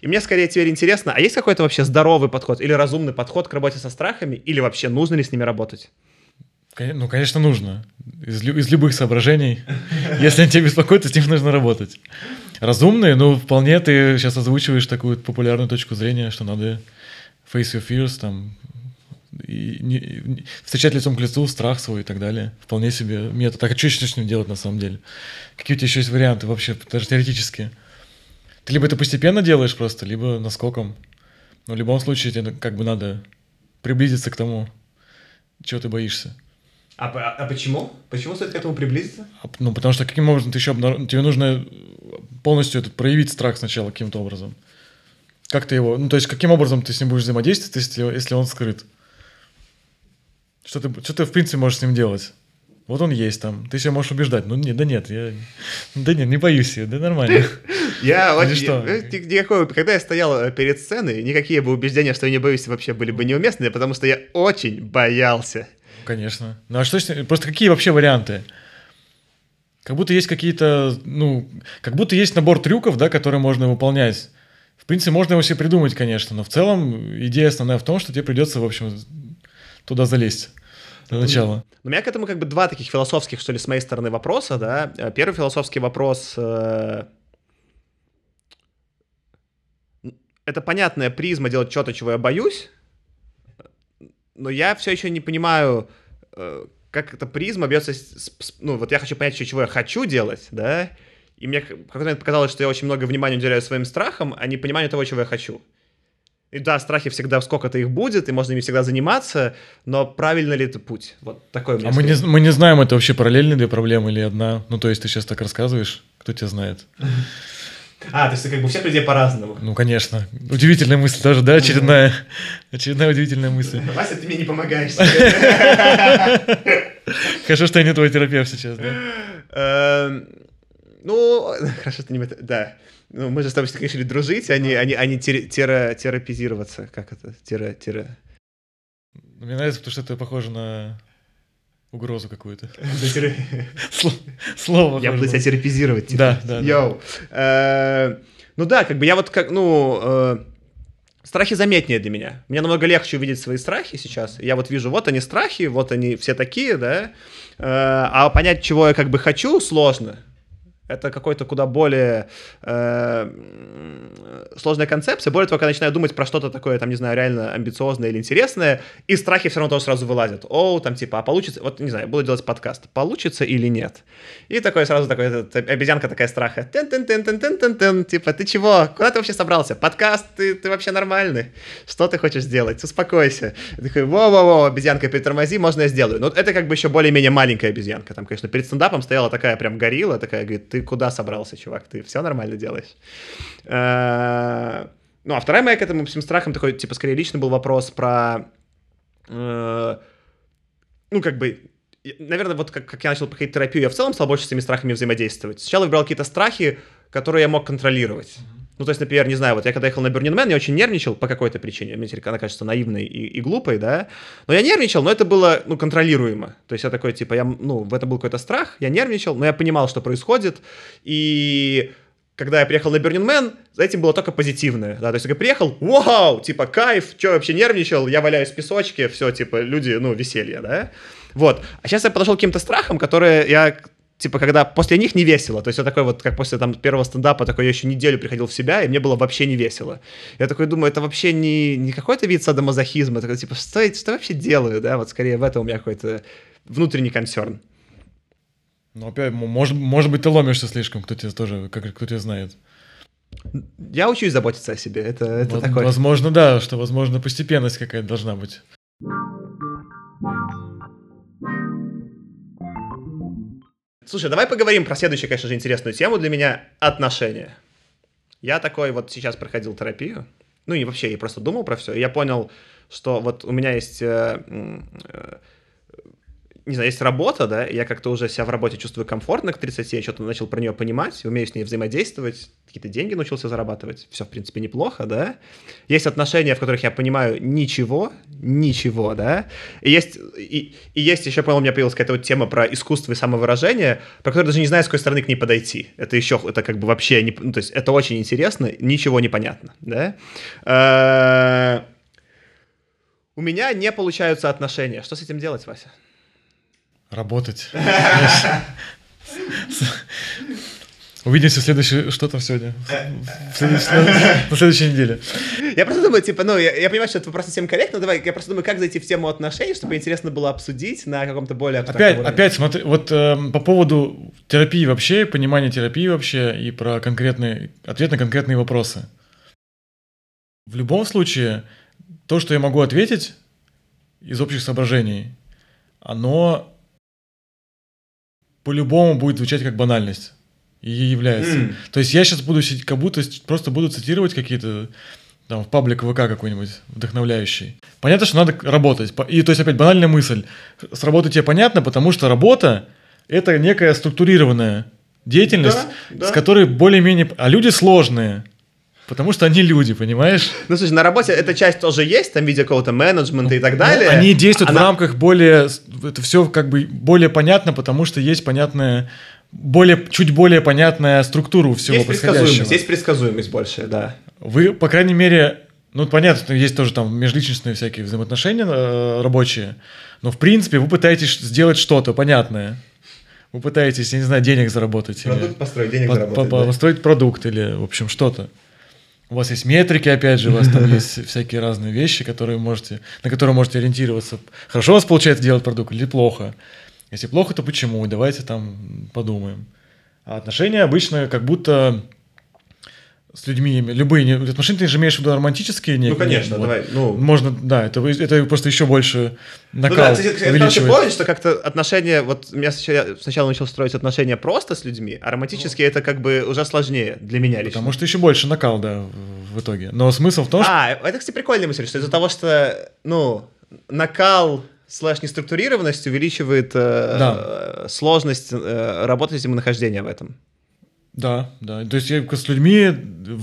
И мне скорее теперь интересно, а есть какой-то вообще здоровый подход или разумный подход к работе со страхами, или вообще нужно ли с ними работать? Ну, конечно, нужно. Из, лю- из любых соображений. Если они тебя беспокоят, то с ним нужно работать. Разумные, ну, вполне ты сейчас озвучиваешь такую популярную точку зрения, что надо face your fears, там, и не- не- встречать лицом к лицу страх свой и так далее. Вполне себе метод. Так а что еще с ним делать на самом деле? Какие у тебя еще есть варианты вообще, даже теоретически? Ты либо это постепенно делаешь просто, либо наскоком. Но в любом случае тебе как бы надо приблизиться к тому, чего ты боишься. А, почему? Почему стоит к этому приблизиться? А, Ну, потому что каким образом ты еще обнар- тебе нужно полностью этот, проявить страх сначала каким-то образом. Как ты его, ну, то есть каким образом ты с ним будешь взаимодействовать, если, если он скрыт? Что ты, что ты, в принципе, можешь с ним делать? Вот он есть там, ты себя можешь убеждать. Ну, не, да нет, я, да нет, не боюсь я, да нормально. Я очень... э, Когда я стоял э, перед сценой, никакие бы убеждения, что я не боюсь, вообще были бы неуместны, потому что я очень боялся. Конечно. Ну, а что Просто какие вообще варианты? Как будто есть какие-то, ну, как будто есть набор трюков, да, которые можно выполнять. В принципе, можно его себе придумать, конечно, но в целом идея основная в том, что тебе придется, в общем, туда залезть для начала. У меня к этому как бы два таких философских, что ли, с моей стороны вопроса, да. Э, Первый философский вопрос... э, Это понятная призма делать что-то, чего я боюсь, но я все еще не понимаю, э, как эта призма бьется... с- с- Ну, вот я хочу понять, чего я хочу делать, да, и мне в какой-то показалось, что я очень много внимания уделяю своим страхам, а не пониманию того, чего я хочу. И да, страхи всегда, сколько-то их будет, и можно ими всегда заниматься, но правильно ли это путь? Вот такой у меня А мы не, мы не знаем, это вообще параллельные две проблемы или одна. Ну, то есть ты сейчас так рассказываешь, кто тебя знает. А, то есть как бы у всех людей по-разному. Ну, конечно. Удивительная мысль тоже, да, очередная. Очередная удивительная мысль. Вася, ты мне не помогаешь. Хорошо, что я не твой терапевт сейчас, да? Эм, Ну, хорошо, что не... Да. Ну, мы же с тобой все-таки решили дружить, а не, а не, а не тера- тера- терапизироваться. Как это? Тера, тера... Мне нравится, потому что это похоже на угрозу какую-то. Слово. Я буду тебя терапизировать. Да, да, да. Йоу. Э, Ну да, как бы я вот как, ну... э, Страхи заметнее для меня. Мне намного легче увидеть свои страхи сейчас. Я вот вижу, вот они страхи, вот они все такие, да. Э, А понять, чего я как бы хочу, сложно. Это какой-то куда более э, сложная концепция. Более того, когда начинаю думать про что-то такое, там, не знаю, реально амбициозное или интересное, и страхи все равно тоже сразу вылазят. О, там, типа, а получится... Вот, не знаю, буду делать подкаст. Получится или нет? И такой сразу такой, этот, обезьянка такая страха. Тен-тен-тен-тен-тен-тен. Типа, ты чего? Куда ты вообще собрался? Подкаст, ты, ты вообще нормальный. Что ты хочешь сделать? Успокойся. Я такой, во-во-во, обезьянка, притормози, можно я сделаю. Ну, это как бы еще более-менее маленькая обезьянка. Там, конечно, перед стендапом стояла такая прям горилла, такая, говорит, ты куда собрался, чувак? Ты все нормально делаешь? Э, Ну, а вторая моя к этому всем страхам такой, типа, скорее лично был вопрос про... э, Ну, как бы, наверное, вот как, как я начал проходить терапию, я в целом стал больше с этими страхами взаимодействовать. Сначала я выбрал какие-то страхи, которые я мог контролировать. Ну, то есть, например, не знаю, вот я когда ехал на Burning я очень нервничал по какой-то причине. Мне она кажется наивной и, и глупой, да. Но я нервничал, но это было, ну, контролируемо. То есть я такой, типа, я, ну, в этом был какой-то страх, я нервничал, но я понимал, что происходит. И когда я приехал на Burning за этим было только позитивное. Да? То есть я приехал, вау, типа, кайф, что вообще нервничал, я валяюсь в песочке, все, типа, люди, ну, веселье, да. Вот. А сейчас я подошел к каким-то страхам, которые я типа, когда после них не весело. То есть я такой вот, как после там первого стендапа, такой я еще неделю приходил в себя, и мне было вообще не весело. Я такой думаю, это вообще не, не какой-то вид садомазохизма, такой, типа, что, что я вообще делаю, да, вот скорее в этом у меня какой-то внутренний консерн. Ну, опять, может, может быть, ты ломишься слишком, кто тебя тоже, как, кто тебя знает. Я учусь заботиться о себе. Это, это Вот, такой. Возможно, да, что, возможно, постепенность какая-то должна быть. Слушай, давай поговорим про следующую, конечно же, интересную тему для меня — отношения. Я такой вот сейчас проходил терапию. Ну и вообще, я просто думал про все. И я понял, что вот у меня есть э, э, не знаю, есть работа, да, я как-то уже себя в работе чувствую комфортно к 30, я что-то начал про нее понимать, умею с ней взаимодействовать, какие-то деньги научился зарабатывать, все, в принципе, неплохо, да. Есть отношения, в которых я понимаю ничего, ничего, да, и есть, и, и есть еще, по-моему, у меня появилась какая-то вот тема про искусство и самовыражение, про которую даже не знаю, с какой стороны к ней подойти. Это еще, это как бы вообще, не, ну, то есть это очень интересно, ничего не понятно, да. Э, У меня не получаются отношения. Что с этим делать, Вася? Работать. Увидимся в следующий... Что там сегодня? В следующей- На следующей неделе. Я просто думаю, типа, ну, я, я понимаю, что это вопрос совсем корректно, давай, я просто думаю, как зайти в тему отношений, чтобы интересно было обсудить на каком-то более Опять, уровне. опять смотри, вот эм, по поводу терапии вообще, понимания терапии вообще и про конкретные, ответ на конкретные вопросы. В любом случае, то, что я могу ответить из общих соображений, оно по-любому будет звучать как банальность. И является. М. То есть я сейчас буду сидеть, как будто просто буду цитировать какие-то там в паблик ВК какой-нибудь вдохновляющий. Понятно, что надо работать. И то есть опять банальная мысль. С работой тебе понятно, потому что работа это некая структурированная деятельность, Да, да. с которой более-менее... А люди сложные, потому что они люди, понимаешь? Ну, слушай, на работе эта часть тоже есть, там в виде какого-то менеджмента и так далее. Ну, Они действуют Она- в рамках более... Это все как бы более понятно, потому что есть понятная... Более, чуть более понятная структура у всего Есть происходящего. предсказуемость, есть предсказуемость большая, да. Вы, по крайней мере, ну, понятно, что есть тоже там межличностные всякие взаимоотношения э, рабочие, но, в принципе, вы пытаетесь сделать что-то понятное. Вы пытаетесь, я не знаю, денег заработать. или Продукт построить, денег по- заработать. по- да. построить продукт или, в общем, что-то. У вас есть метрики, опять же, у вас там есть всякие разные вещи, которые можете, на которые можете ориентироваться. Хорошо у вас получается делать продукт или плохо? Если плохо, то почему? Давайте там подумаем. А отношения обычно как будто с людьми, любые отношения ты же имеешь в виду романтические Ну, некие? конечно, Вот. давай, ну... Можно, да, это, это просто еще больше Ну накал да, кстати, потому что увеличивает. помнишь, что как-то отношения, вот у меня сначала, сначала начал строить отношения просто с людьми, а романтические это как бы уже сложнее для меня лично. Потому что еще больше накал, да, в- итоге. Но смысл в том, что... А, это, кстати, прикольная мысль, что из-за того, что, ну, накал слэш неструктурированность увеличивает э, Да. э, сложность э, работать и нахождения в этом. Да, да. То есть я с людьми,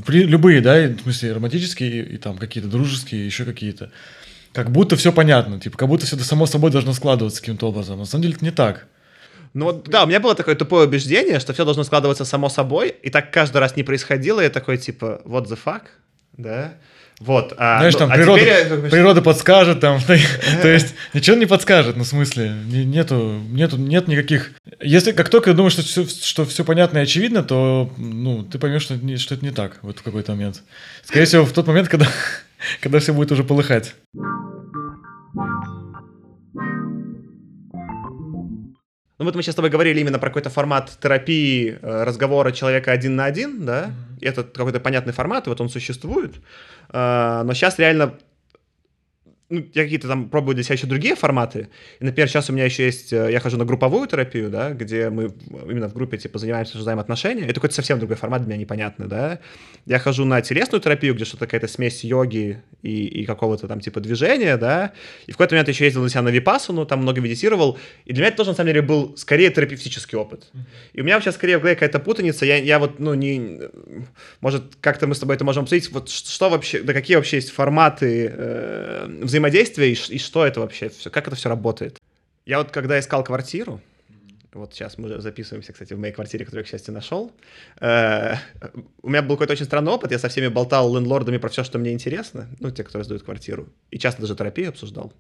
любые, да, в смысле романтические и, и там какие-то дружеские, еще какие-то, как будто все понятно, типа, как будто все это само собой должно складываться каким-то образом. На самом деле это не так. Ну вот, да, у меня было такое тупое убеждение, что все должно складываться само собой, и так каждый раз не происходило, и я такой, типа, what the fuck, да? Вот. А, Знаешь, ну, там а природа, теперь я природа подскажет, там, то есть ничего не подскажет, ну, в смысле, не- нету, нету, нет никаких... Если как только ты думаешь, что все, что все понятно и очевидно, то, ну, ты поймешь, что, это не- что это не так вот в какой-то момент. Скорее всего, в тот момент, когда, когда все будет уже полыхать. Ну вот мы сейчас с тобой говорили именно про какой-то формат терапии э, разговора человека один на один, да? И это какой-то понятный формат, и вот он существует. А, но сейчас реально ну, я какие-то там пробую для себя еще другие форматы. И, например, сейчас у меня еще есть, э, я хожу на групповую терапию, да, где мы именно в группе, типа, занимаемся, обсуждаем отношения. Это какой-то совсем другой формат, для меня непонятный, да. Я хожу на телесную терапию, где что-то какая-то смесь йоги и, и какого-то там, типа, движения, да. И в какой-то момент еще ездил на себя на випассану, там много медитировал. И для меня это тоже, на самом деле, был скорее терапевтический опыт. И у меня сейчас скорее в голове какая-то путаница. Я, я вот, ну, не... Может, как-то мы с тобой это можем обсудить. Вот что вообще, да какие вообще есть форматы э, взаимодействия и, и что это вообще, все, как это все работает? Я вот когда искал квартиру, вот сейчас мы записываемся, кстати, в моей квартире, которую я, к счастью, нашел. Э, у меня был какой-то очень странный опыт. Я со всеми болтал лендлордами про все, что мне интересно. Ну, те, которые сдают квартиру. И часто даже терапию обсуждал.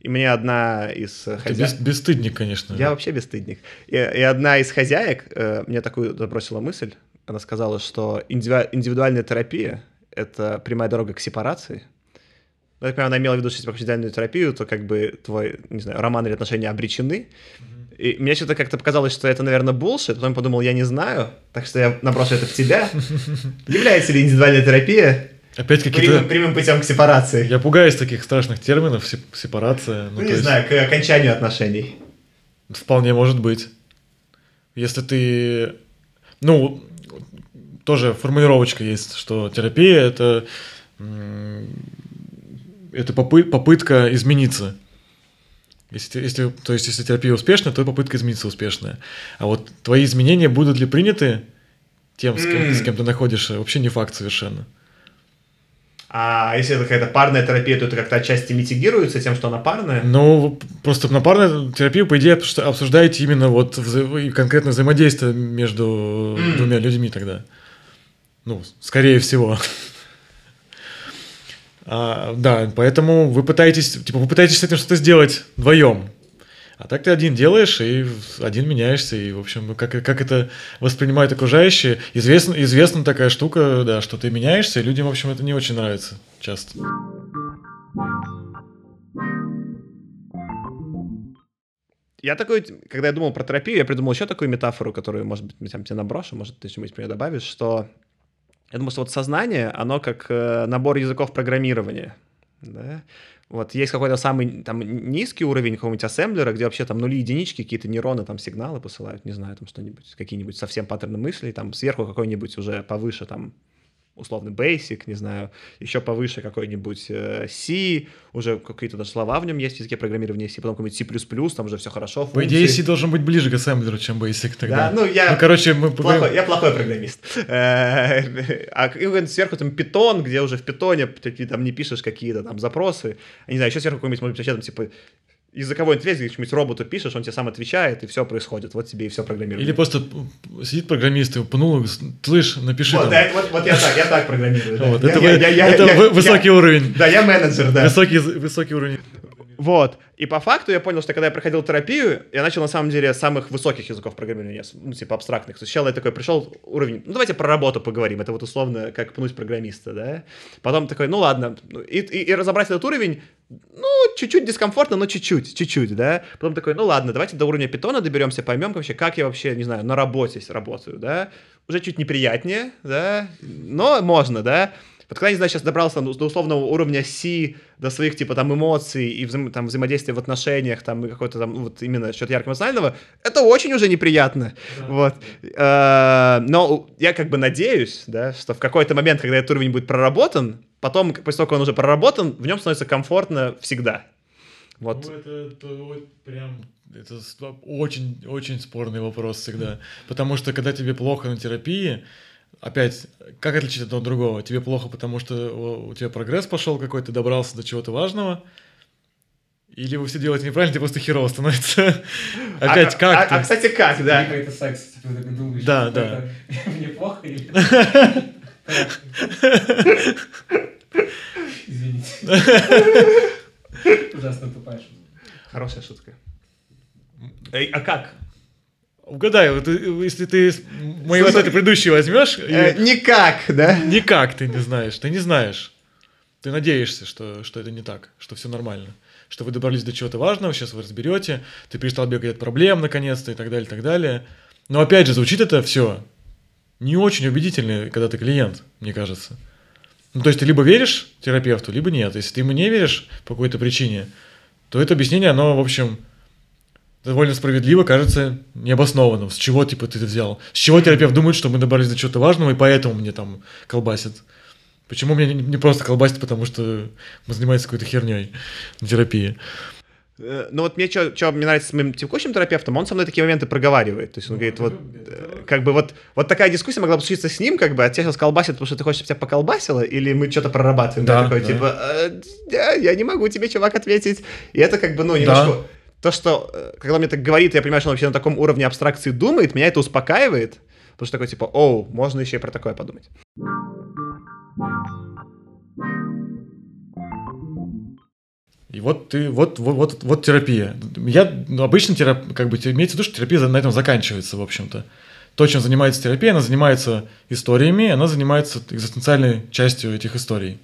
И мне одна из Ты хозяек... бес- бесстыдник, конечно. Я вообще бесстыдник. И, и одна из хозяек э, мне такую забросила мысль. Она сказала, что индивиду- индивидуальная терапия — это прямая дорога к сепарации. Ну, я понимаю, она имела в виду, что если проходишь индивидуальную терапию, то как бы твой, не знаю, роман или отношения обречены. И мне что-то как-то показалось, что это, наверное, булшит. Потом подумал, я не знаю, так что я наброшу это в тебя. Является ли индивидуальная терапия Опять прямым, какие-то... прямым путем к сепарации? Я пугаюсь таких страшных терминов, сеп- сепарация. Ну, то не есть знаю, к окончанию отношений. Вполне может быть. Если ты... Ну, тоже формулировочка есть, что терапия — это... Это попы- попытка измениться. Если, если, то есть, если терапия успешна, то попытка измениться успешная. А вот твои изменения будут ли приняты тем, с кем, с кем ты находишься, вообще не факт совершенно. А если это какая-то парная терапия, то это как-то отчасти митигируется тем, что она парная? Ну, просто на парную терапию, по идее, обсужда- обсуждаете именно вот вза- и конкретно взаимодействие между двумя людьми тогда. Ну, скорее всего. А, да, поэтому вы пытаетесь, типа, вы пытаетесь с этим что-то сделать вдвоем. А так ты один делаешь, и один меняешься, и, в общем, как, как это воспринимают окружающие. Известна, известна такая штука, да, что ты меняешься, и людям, в общем, это не очень нравится часто. Я такой, когда я думал про терапию, я придумал еще такую метафору, которую, может быть, там тебе наброшу, может, ты что-нибудь неё добавишь, что я думаю, что вот сознание, оно как э, набор языков программирования, да? Вот есть какой-то самый там низкий уровень какого-нибудь ассемблера, где вообще там нули единички, какие-то нейроны там сигналы посылают, не знаю, там что-нибудь, какие-нибудь совсем паттерны мыслей, там сверху какой-нибудь уже повыше там условный basic, не знаю, еще повыше какой-нибудь э, C, уже какие-то даже слова в нем есть в языке программирования C, потом какой-нибудь C++, там уже все хорошо, По идее, функции. C должен быть ближе к ассемблеру, чем Basic тогда. Да, ну я Ну, короче, мы плохой, я плохой программист. Э, А сверху там питон, где уже в питоне ты там не пишешь какие-то там запросы. Не знаю, еще сверху какой-нибудь, может быть, вообще там типа языковой интерфейс, где какому-нибудь роботу пишешь, он тебе сам отвечает, и все происходит. Вот тебе и все программирование. Или просто сидит программист и пнул, слышь, напиши Вот, там. да, это вот, вот я так, я так программирую. да. Вот, Я- это я- вы- я- я- это я- вы- я- высокий уровень. Да, я менеджер, да. Высокий, высокий уровень. Вот. И по факту я понял, что когда я проходил терапию, я начал на самом деле с самых высоких языков программирования, ну, типа абстрактных. Сначала я такой пришел уровень, ну давайте про работу поговорим, это вот условно как пнуть программиста, да. Потом такой, ну ладно, Ну, и, и- и разобрать этот уровень, ну, чуть-чуть дискомфортно, но чуть-чуть, чуть-чуть, да. Потом такой, ну ладно, давайте до уровня питона доберемся, поймем вообще, как я вообще, не знаю, на работе работаю, да. Уже чуть неприятнее, да, но можно, да. Вот когда, не знаю, сейчас добрался до до условного уровня C, до своих, типа, там, эмоций и взаим- там, взаимодействия в отношениях, там, и какой-то там, ну, вот именно что-то ярко эмоционального, это очень уже неприятно, вот. Э, Но я как бы надеюсь, да, что в какой-то момент, когда этот уровень будет проработан, потом, после того, как он уже проработан, в нем становится комфортно всегда. Вот. Ну, это, это вот прям это очень, очень спорный вопрос всегда. Потому что когда тебе плохо на терапии, опять, как отличить одно от другого? Тебе плохо, потому что у тебя прогресс пошел какой-то, ты добрался до чего-то важного, или вы все делаете неправильно, тебе просто херово становится. А- Опять, а, как а, ты? а, кстати, как, да? Либо это секс, типа, ты так думаешь, Да, да. мне плохо или... Извините. Ужасно тупая шутка. Хорошая шутка. Эй, а как? Угадай, вот, э, если ты мои вот это предыдущие возьмешь, и Э, никак, да? никак ты не знаешь, ты не знаешь. Ты надеешься, что, что это не так, что все нормально, что вы добрались до чего-то важного, сейчас вы разберете, ты перестал бегать от проблем наконец-то и так далее, и так далее. Но опять же, звучит это все не очень убедительно, когда ты клиент, мне кажется. Ну, то есть ты либо веришь терапевту, либо нет. Если ты ему не веришь по какой-то причине, то это объяснение, оно, в общем, довольно справедливо, кажется необоснованным. С чего, типа, ты это взял? С чего терапевт думает, что мы добрались до чего-то важного, и поэтому мне там колбасит? Почему меня не, просто колбасит, потому что мы занимаемся какой-то херней на терапии? Э, Ну вот мне что мне нравится с моим текущим терапевтом, он со мной такие моменты проговаривает. То есть он говорит, вот, э, как бы вот, вот такая дискуссия могла бы случиться с ним, как бы, а тебя сейчас колбасит, потому что ты хочешь, чтобы тебя поколбасило, или мы что-то прорабатываем. Да, такой, да. типа, «Э, да, я не могу тебе, чувак, ответить. И это как бы, ну, немножко... То, что, э, когда мне так говорит, я понимаю, что он вообще на таком уровне абстракции думает, меня это успокаивает, потому что такой, типа, оу, можно еще и про такое подумать. И вот ты, вот, вот, вот, вот терапия. Я, ну, обычно терап, как бы, имеется в виду, что терапия на этом заканчивается, в общем-то. То, чем занимается терапия, она занимается историями, она занимается экзистенциальной частью этих историй.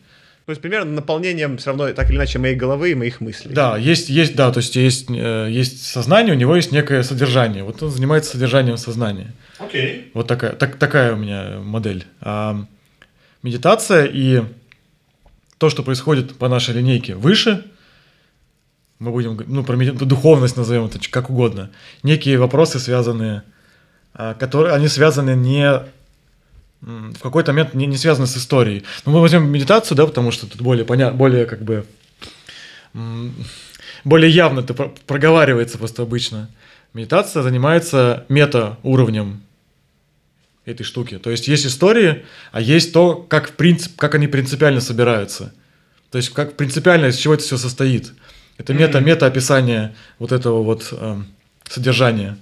То есть примерно наполнением все равно так или иначе моей головы и моих мыслей. Да, есть, есть, да, то есть есть, э, есть сознание, у него есть некое содержание. Вот он занимается содержанием сознания. Окей. Вот такая, так, такая у меня модель. А медитация и то, что происходит по нашей линейке выше, мы будем, ну, про меди- духовность назовем это как угодно, некие вопросы связанные, а, которые, они связаны не в какой-то момент не, не связаны с историей. Но мы возьмем медитацию, да, потому что тут более понятно, более как бы более явно это про- проговаривается просто обычно. Медитация занимается мета-уровнем этой штуки. То есть есть истории, а есть то, как, в принцип, как они принципиально собираются. То есть как принципиально из чего это все состоит. Это мета, мета описание вот этого вот эм, содержания.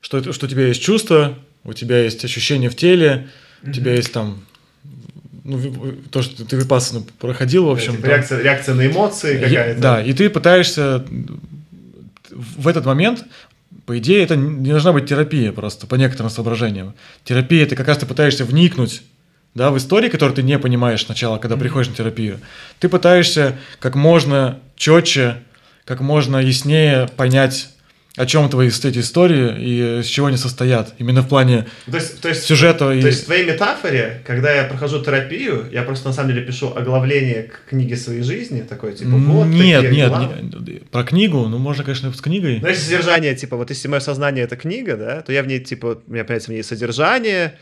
Что, что у тебя есть чувство, у тебя есть ощущение в теле, у тебя есть там ну, то, что ты випассану проходил, в общем. Типа там. реакция, реакция на эмоции какая-то. Да, и ты пытаешься в этот момент, по идее, это не должна быть терапия просто, по некоторым соображениям. Терапия – это как раз ты пытаешься вникнуть да, в истории, которые ты не понимаешь сначала, когда приходишь на терапию. Ты пытаешься как можно четче, как можно яснее понять, о чем твои эти истории и из чего они состоят. Именно в плане То есть, то есть сюжета и... То есть в твоей метафоре, когда я прохожу терапию, я просто на самом деле пишу оглавление к книге своей жизни, такое типа вот нет, нет, не- про книгу, ну можно, конечно, с книгой. Но если содержание, типа, вот если мое сознание это книга, да, то я в ней, типа, у меня появится в ней содержание,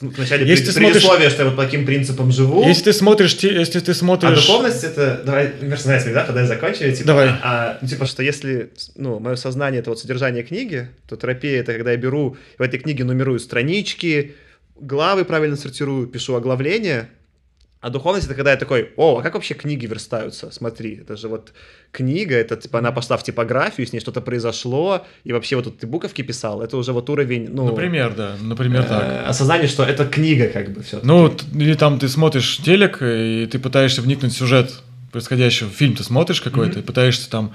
вначале Если пред- ты смотришь- предисловие, что я вот по таким принципам живу. Если ты смотришь, если ты А смотришь... духовность это, давай, персонально, да, когда я закончу, типа, Давай. а, ну, типа, что если, ну, мое сознание это вот содержание книги, то терапия это когда я беру, в этой книге нумерую странички, главы правильно сортирую, пишу оглавление, а духовность это когда я такой, о, а как вообще книги верстаются? Смотри, это же вот книга, это типа она пошла в типографию, с ней что-то произошло, и вообще вот тут ты буковки писал, это уже вот уровень, ну, Например, да, например, так. э, осознание, что это книга как бы все. Ну, или там ты смотришь телек, и ты пытаешься вникнуть в сюжет происходящего. Фильм ты смотришь какой-то, и пытаешься там...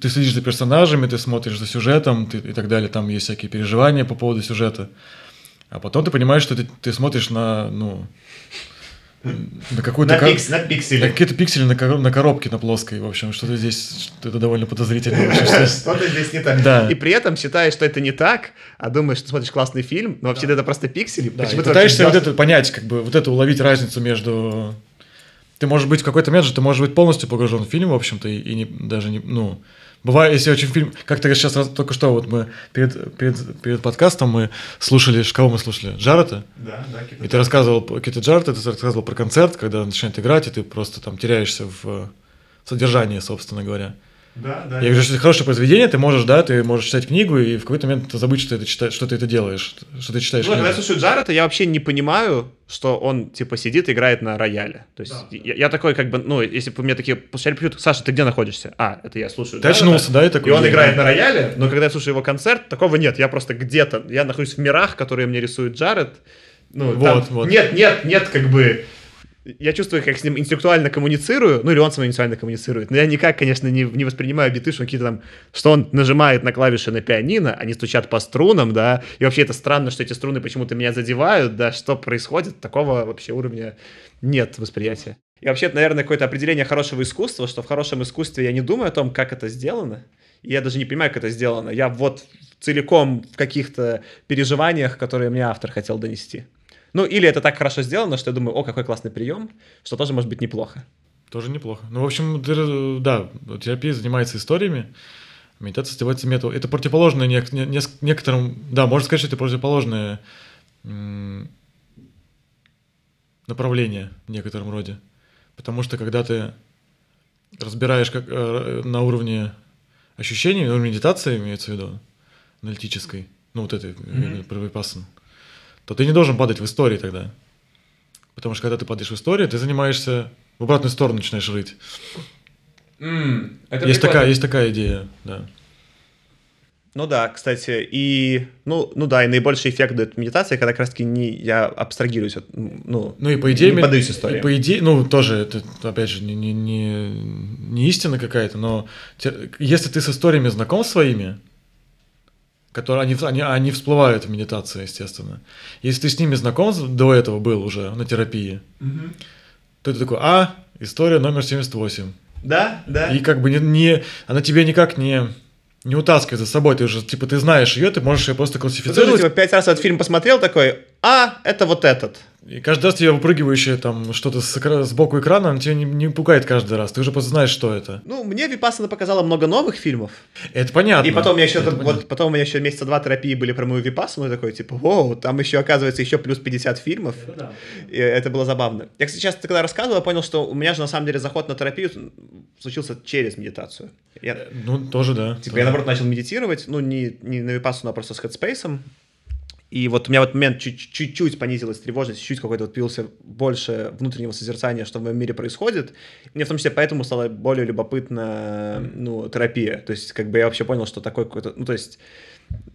Ты следишь за персонажами, ты смотришь за сюжетом ты- и так далее. Там есть всякие переживания по поводу сюжета. А потом ты понимаешь, что ты, ты смотришь на, ну... На какую-то... на, кор- пикс- на на пиксели. какие-то пиксели на, коро- на коробке, на плоской, в общем, что-то здесь, это довольно подозрительно. что- Что-то здесь не так. Да. И при этом считаешь, что это не так, а думаешь, что смотришь классный фильм, но вообще это просто пиксели. Да, и пытаешься вот это понять, как бы вот это уловить разницу между. Ты можешь быть в какой-то момент же, ты можешь быть полностью погружен в фильм, в общем-то, и, и не, даже не, ну, бывает, если очень фильм, как то сейчас раз- только что вот мы перед, перед, перед подкастом мы слушали, кого мы слушали, Джарета, Да, да, и ты рассказывал, Кита Джарета, ты рассказывал про концерт, когда он начинает играть, и ты просто там теряешься в содержании, собственно говоря. Да, да. Я говорю, что это хорошее произведение, ты можешь, да, ты можешь читать книгу, и в какой-то момент забыть, что это читаешь, что ты это делаешь, что ты читаешь Ну, когда я слушаю Джарета, я вообще не понимаю, что он, типа, сидит и играет на рояле. То есть я, я такой, как бы, ну, если бы мне такие пошли пьют, Саша, ты где находишься? А, это я слушаю Ты Джарета. очнулся, да, и такой... И он «Я- играет на рояле, но когда я слушаю его концерт, такого нет. Я просто где-то, я нахожусь в мирах, которые мне рисует Джаред. Ну, Вот, там вот. Нет, нет, нет, как бы... Я чувствую, как с ним интеллектуально коммуницирую, ну или он со мной интеллектуально коммуницирует, но я никак, конечно, не, не воспринимаю биты, что какие-то там, что он нажимает на клавиши на пианино, они стучат по струнам, да, и вообще это странно, что эти струны почему-то меня задевают, да, что происходит, такого вообще уровня нет восприятия. И вообще, это, наверное, какое-то определение хорошего искусства, что в хорошем искусстве я не думаю о том, как это сделано, и я даже не понимаю, как это сделано. Я вот целиком в каких-то переживаниях, которые мне автор хотел донести. Ну, или это так хорошо сделано, что я думаю, о, какой классный прием, что тоже может быть неплохо. Тоже неплохо. Ну, в общем, да, терапия занимается историями, медитация занимается методом. Это противоположное не- неск- некоторым... Да, можно сказать, что это противоположное направление в некотором роде. Потому что когда ты разбираешь как, э, на уровне ощущений, на уровне медитации, имеется в виду, аналитической, ну, вот этой, mm то ты не должен падать в истории тогда. Потому что когда ты падаешь в историю, ты занимаешься в обратную сторону начинаешь рыть. это есть, такая, есть такая идея, да. Ну да, кстати, и, ну, ну да, и наибольший эффект дает медитация, когда как раз-таки не, я абстрагируюсь от, ну, Ну и по идее... не поддаюсь истории. и по идее, ну тоже, это опять же не, не, не, не истина какая-то, но те- если ты с историями знаком своими, которые они, они, они всплывают в медитации, естественно. Если ты с ними знаком до этого был уже на терапии, то ты такой, а, история номер 78. Да, да. И как бы не, не, она тебе никак не, не утаскивает за собой, ты уже, типа, ты знаешь ее, ты можешь ее просто Ты классифицировать. типа, пять раз этот фильм посмотрел, такой, а, это вот этот. И каждый раз тебе выпрыгивающее там что-то с экра- сбоку экрана, оно тебя не, не пугает каждый раз. Ты уже просто знаешь, что это. Ну, мне Випассана показала много новых фильмов. Это понятно. И потом у меня еще, Это вот, потом у меня еще месяца два терапии были про мою Випассану, такой, типа, воу, там еще, оказывается, еще плюс 50 фильмов. Это да. И это было забавно. Я, кстати, сейчас, когда рассказывал, я понял, что у меня же, на самом деле, заход на терапию случился через медитацию. Я, Ну, тоже да. Типа тоже. я, наоборот, начал медитировать, ну, не, не на випассану, а просто с хедспейсом. И вот у меня в этот момент чуть- чуть-чуть понизилась тревожность, чуть какой-то вот появился больше внутреннего созерцания, что в моем мире происходит. И мне в том числе поэтому стала более любопытна, ну, терапия. То есть, как бы я вообще понял, что такой какой-то, ну, то есть,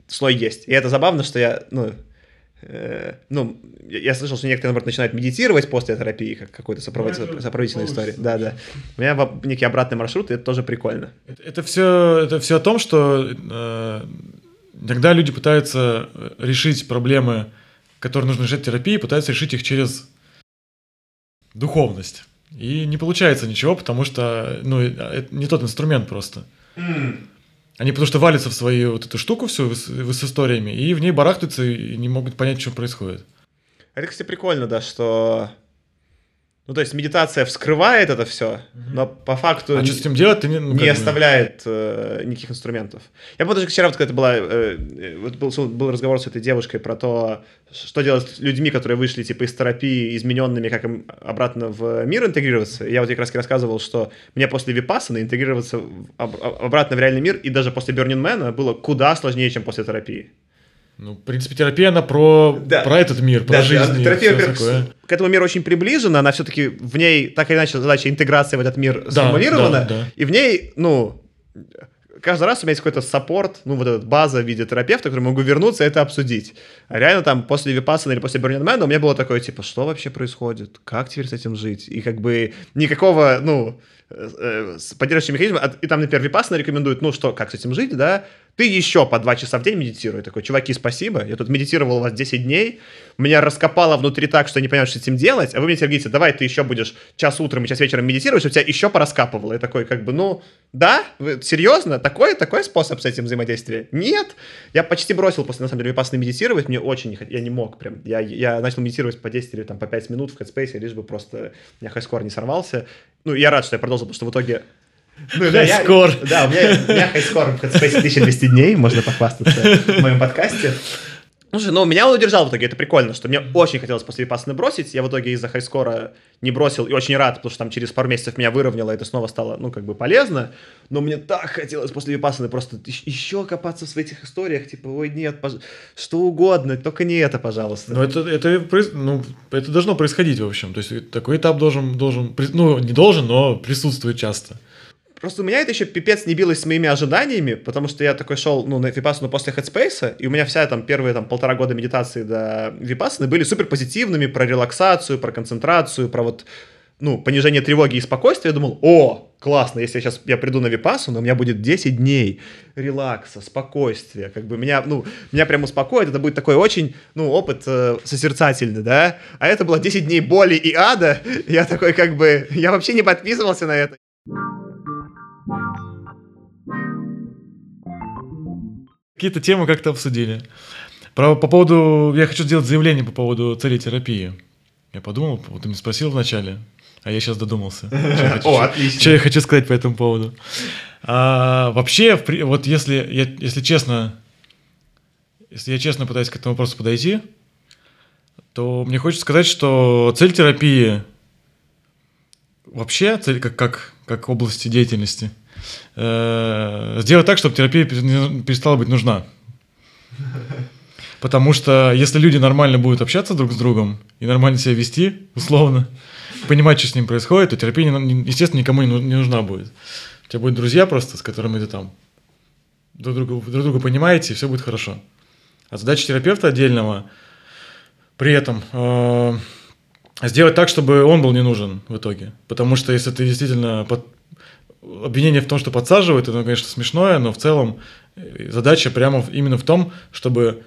слой есть. И это забавно, что я, ну, э, ну, я я слышал, что некоторые, наоборот, начинают медитировать после терапии, как какой-то сопроводитель- Ну, сопроводительная история. Да, да. У меня во- некий обратный маршрут, и это тоже прикольно. Это, это все, это все о том, что э, иногда люди пытаются э, решить проблемы, которые нужно решать терапии, пытаются решить их через духовность. И не получается ничего, потому что ну, это не тот инструмент просто. Они потому что валятся в свою вот эту штуку всю с, с историями, и в ней барахтаются и не могут понять, что происходит. Это, кстати, прикольно, да, что... Ну, то есть медитация вскрывает это все, но по факту А что с этим делать, ты не, ну, не оставляет э, никаких инструментов. Я помню, даже вчера, вот, когда это была, э, э, вот был, был разговор с этой девушкой про то, что делать с людьми, которые вышли типа из терапии измененными, как им обратно в мир интегрироваться. И я вот как раз рассказывал, что мне после Випассаны интегрироваться об- об- обратно в реальный мир и даже после Man было куда сложнее, чем после терапии. Ну, в принципе, терапия, она про, Да. про этот мир, про Да, жизнь. да, терапия, во-первых, такое. к этому миру очень приближена, она все-таки в ней так или иначе задача интеграции в этот мир Да, сформулирована, да, да. и в ней, ну, каждый раз у меня есть какой-то саппорт, ну, вот эта база в виде терапевта, к которому могу вернуться и это обсудить. А реально там после Випассана или после Man у меня было такое, типа, что вообще происходит? Как теперь с этим жить? И как бы никакого, ну, э, э, поддерживающего механизма. И там, например, Випассана рекомендует, ну что, как с этим жить, да? Ты еще по два часа в день медитируй. Такой, чуваки, спасибо. Я тут медитировал у вас 10 дней. Меня раскопало внутри так, что я не понимаю, что с этим делать. А вы мне говорите, давай ты еще будешь час утром и час вечером медитировать, чтобы тебя еще пораскапывало. Я такой, как бы, ну, да? Вы, серьезно? Такой, такой способ с этим взаимодействия? Нет. Я почти бросил после, на самом деле, Випассаны медитировать. Мне очень не хот- Я не мог прям. Я, я начал медитировать по 10 или там по 5 минут в Headspace, лишь бы просто у меня хайскор не сорвался. Ну, я рад, что я продолжил, потому что в итоге ну, да, я- Хайскор. Да, у меня, у меня хайскор в Headspace 1200 дней, можно похвастаться в моем подкасте. Слушай, ну меня он удержал в итоге, это прикольно, что мне очень хотелось после Випассаны бросить, я в итоге из-за хайскора не бросил и очень рад, потому что там через пару месяцев меня выровняло, и это снова стало, ну, как бы полезно, но мне так хотелось после Випассаны просто ещ- еще копаться в этих историях, типа, ой, нет, пож- что угодно, только не это, пожалуйста. Ну, это, это, ну, это должно происходить, в общем. То есть такой этап должен, должен, ну, не должен, но присутствует часто. Просто у меня это еще пипец не билось с моими ожиданиями, потому что я такой шел, ну, на Випассану после Headspace, и у меня вся там первые там полтора года медитации до Випассаны были супер позитивными про релаксацию, про концентрацию, про вот, ну, понижение тревоги и спокойствия. Я думал, о, классно, если я сейчас я приду на Випассану, у меня будет 10 дней релакса, спокойствия, как бы меня, ну, меня прям успокоит, это будет такой очень, ну, опыт э, созерцательный, да, а это было 10 дней боли и ада, я такой как бы, я вообще не подписывался на это. Какие-то темы как-то обсудили. Про, по поводу... Я хочу сделать заявление по поводу целей терапии. Я подумал, вот ты меня спросил вначале, а я сейчас додумался. Что я хочу- О, отлично. Что я хочу сказать по этому поводу. А, вообще, вот если, если честно, если я честно пытаюсь к этому вопросу подойти, то мне хочется сказать, что цель терапии вообще, как, как, как области деятельности, э, сделать так, чтобы терапия перестала быть нужна. Потому что если люди нормально будут общаться друг с другом и нормально себя вести, условно, понимать, что с ним происходит, то терапия, естественно, никому не нужна будет. У тебя будут друзья просто, с которыми ты там друг друга, друг друга понимаете, и все будет хорошо. А задача терапевта отдельного при этом э, сделать так, чтобы он был не нужен в итоге. Потому что если ты действительно под... обвинение в том, что подсаживает, это, конечно, смешное, но в целом э, задача прямо именно в том, чтобы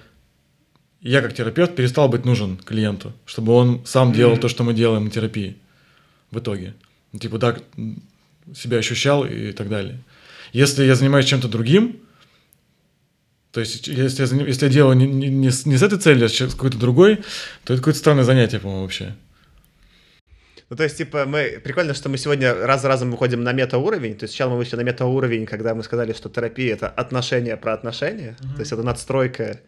я как терапевт перестал быть нужен клиенту, чтобы он сам делал то, что мы делаем на терапии. в итоге. Типа, так себя ощущал и так далее. Если я занимаюсь чем-то другим, то есть, если я, если я делаю не, не- не с, этой целью, а с какой-то другой, то это какое-то странное занятие, по-моему, вообще. Ну, то есть, типа, мы... Прикольно, что мы сегодня раз за разом выходим на метауровень. То есть, сначала мы вышли на метауровень, когда мы сказали, что терапия — это отношения про отношения. То есть, это надстройка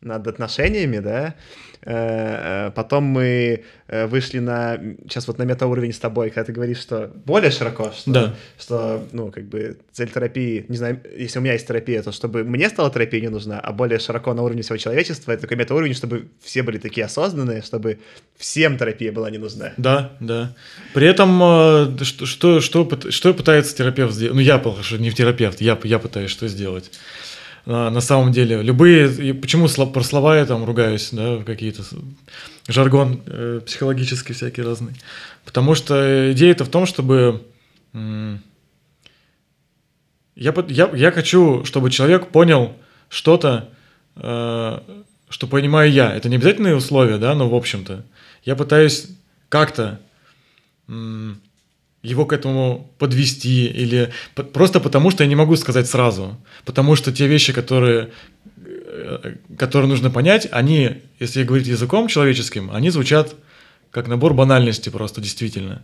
над отношениями, да. Э, э, Потом мы э, вышли на... Сейчас вот на метауровень с тобой, когда ты говоришь, что более широко, что, Да. что, ну, как бы цель терапии, не знаю, если у меня есть терапия, то чтобы мне стала терапия не нужна, а более широко на уровне всего человечества, это такой метауровень, чтобы все были такие осознанные, чтобы всем терапия была не нужна. Да, да. При этом, что, что, что, что пытается терапевт сделать? Ну, я, пока что не терапевт, я, я пытаюсь что сделать. А, На самом деле, любые... Почему про слова я там ругаюсь, да, какие-то... Жаргон э, психологический всякий разный. Потому что идея-то в том, чтобы... Я, я, я хочу, чтобы человек понял что-то, э, что понимаю я. Это не обязательные условия, да, но в общем-то. Я пытаюсь как-то его к этому подвести или просто потому, что я не могу сказать сразу. Потому что те вещи, которые, э, которые нужно понять, они, если говорить языком человеческим, они звучат как набор банальностей просто, действительно.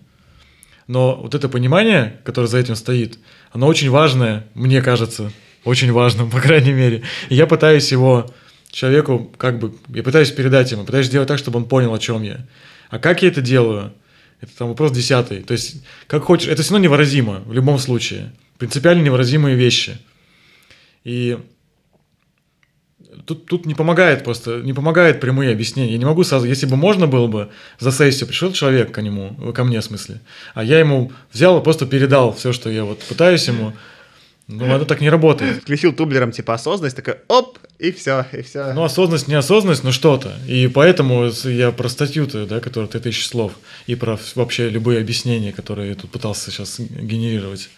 Но вот это понимание, которое за этим стоит, оно очень важное, мне кажется, очень важным, по крайней мере. И я пытаюсь его человеку, как бы, я пытаюсь передать ему, пытаюсь сделать так, чтобы он понял, о чем я. А как я это делаю? Это там вопрос десятый. То есть, как хочешь, это все равно невыразимо в любом случае. Принципиально невыразимые вещи. И тут, тут не помогает просто, не помогает прямые объяснения. Я не могу сразу, если бы можно было бы, за сессию пришел человек к нему, ко мне в смысле, а я ему взял и просто передал все, что я вот пытаюсь ему, ну, это так не работает. Включил тублером, типа, осознанность, такой, оп, и все, и все. Ну, осознанность, неосознанность, но что-то. И поэтому я про статью-то, да, которая ты тысячи слов, и про вообще любые объяснения, которые я тут пытался сейчас генерировать.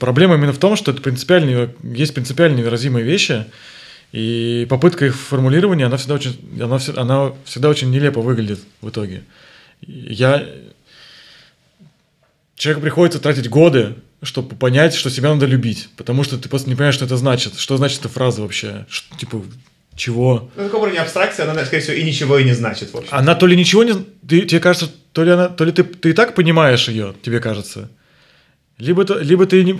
Проблема именно в том, что это принципиально, есть принципиально невыразимые вещи, и попытка их формулирования, она всегда очень, она, она всегда очень нелепо выглядит в итоге. Я... Человеку приходится тратить годы, чтобы понять, что себя надо любить, потому что ты просто не понимаешь, что это значит, что значит эта фраза вообще, Ш- типа, чего? Ну, на таком уровне абстракции она, скорее всего, и ничего и не значит, в общем. Она то ли ничего не... Ты, тебе кажется, то ли, она, то ли ты, ты и так понимаешь ее, тебе кажется, либо, это, либо, ты не,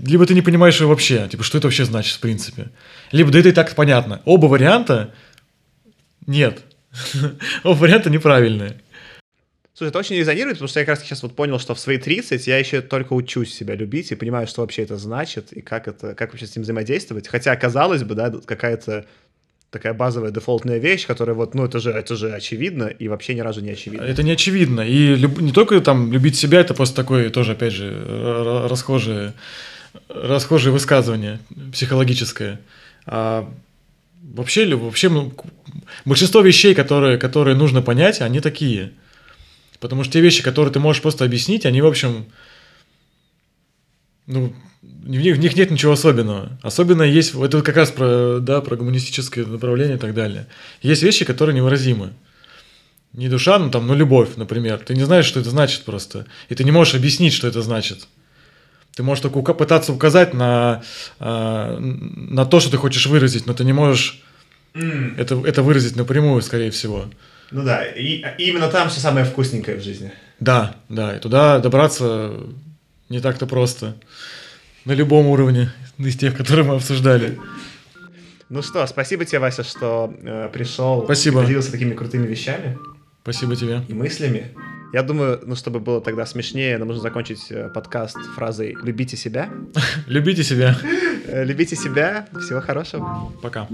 либо ты не понимаешь ее вообще, типа, что это вообще значит, в принципе. Либо да это и так понятно. Оба варианта нет. Оба варианта неправильные. Слушай, это очень резонирует, потому что я как раз сейчас вот понял, что в свои 30 я еще только учусь себя любить и понимаю, что вообще это значит и как это, как вообще с ним взаимодействовать. Хотя, казалось бы, да, какая-то такая базовая дефолтная вещь, которая вот, ну, это же, это же очевидно и вообще ни разу не очевидно. Это не очевидно. И люб- не только там любить себя, это просто такое тоже, опять же, расхожее, расхожее высказывание психологическое. А вообще, вообще ну, большинство вещей, которые, которые нужно понять, они такие. Потому что те вещи, которые ты можешь просто объяснить, они, в общем, ну, в них, в них нет ничего особенного. Особенно есть, это как раз про, да, про гуманистическое направление и так далее. Есть вещи, которые невыразимы. Не душа, ну там, ну любовь, например. Ты не знаешь, что это значит просто. И ты не можешь объяснить, что это значит. Ты можешь только ука- пытаться указать на, а, на то, что ты хочешь выразить, но ты не можешь М, это, это выразить напрямую, скорее всего. Ну да, и, именно там все самое вкусненькое в жизни. Да, да, и туда добраться не так-то просто. На любом уровне из тех, которые мы обсуждали. Ну что, спасибо тебе, Вася, что э, пришел Спасибо. и поделился такими крутыми вещами Спасибо тебе. и мыслями. Я думаю, ну, чтобы было тогда смешнее, нам нужно закончить э, подкаст фразой «любите себя». Любите себя. Э, Любите себя. Всего хорошего. Пока.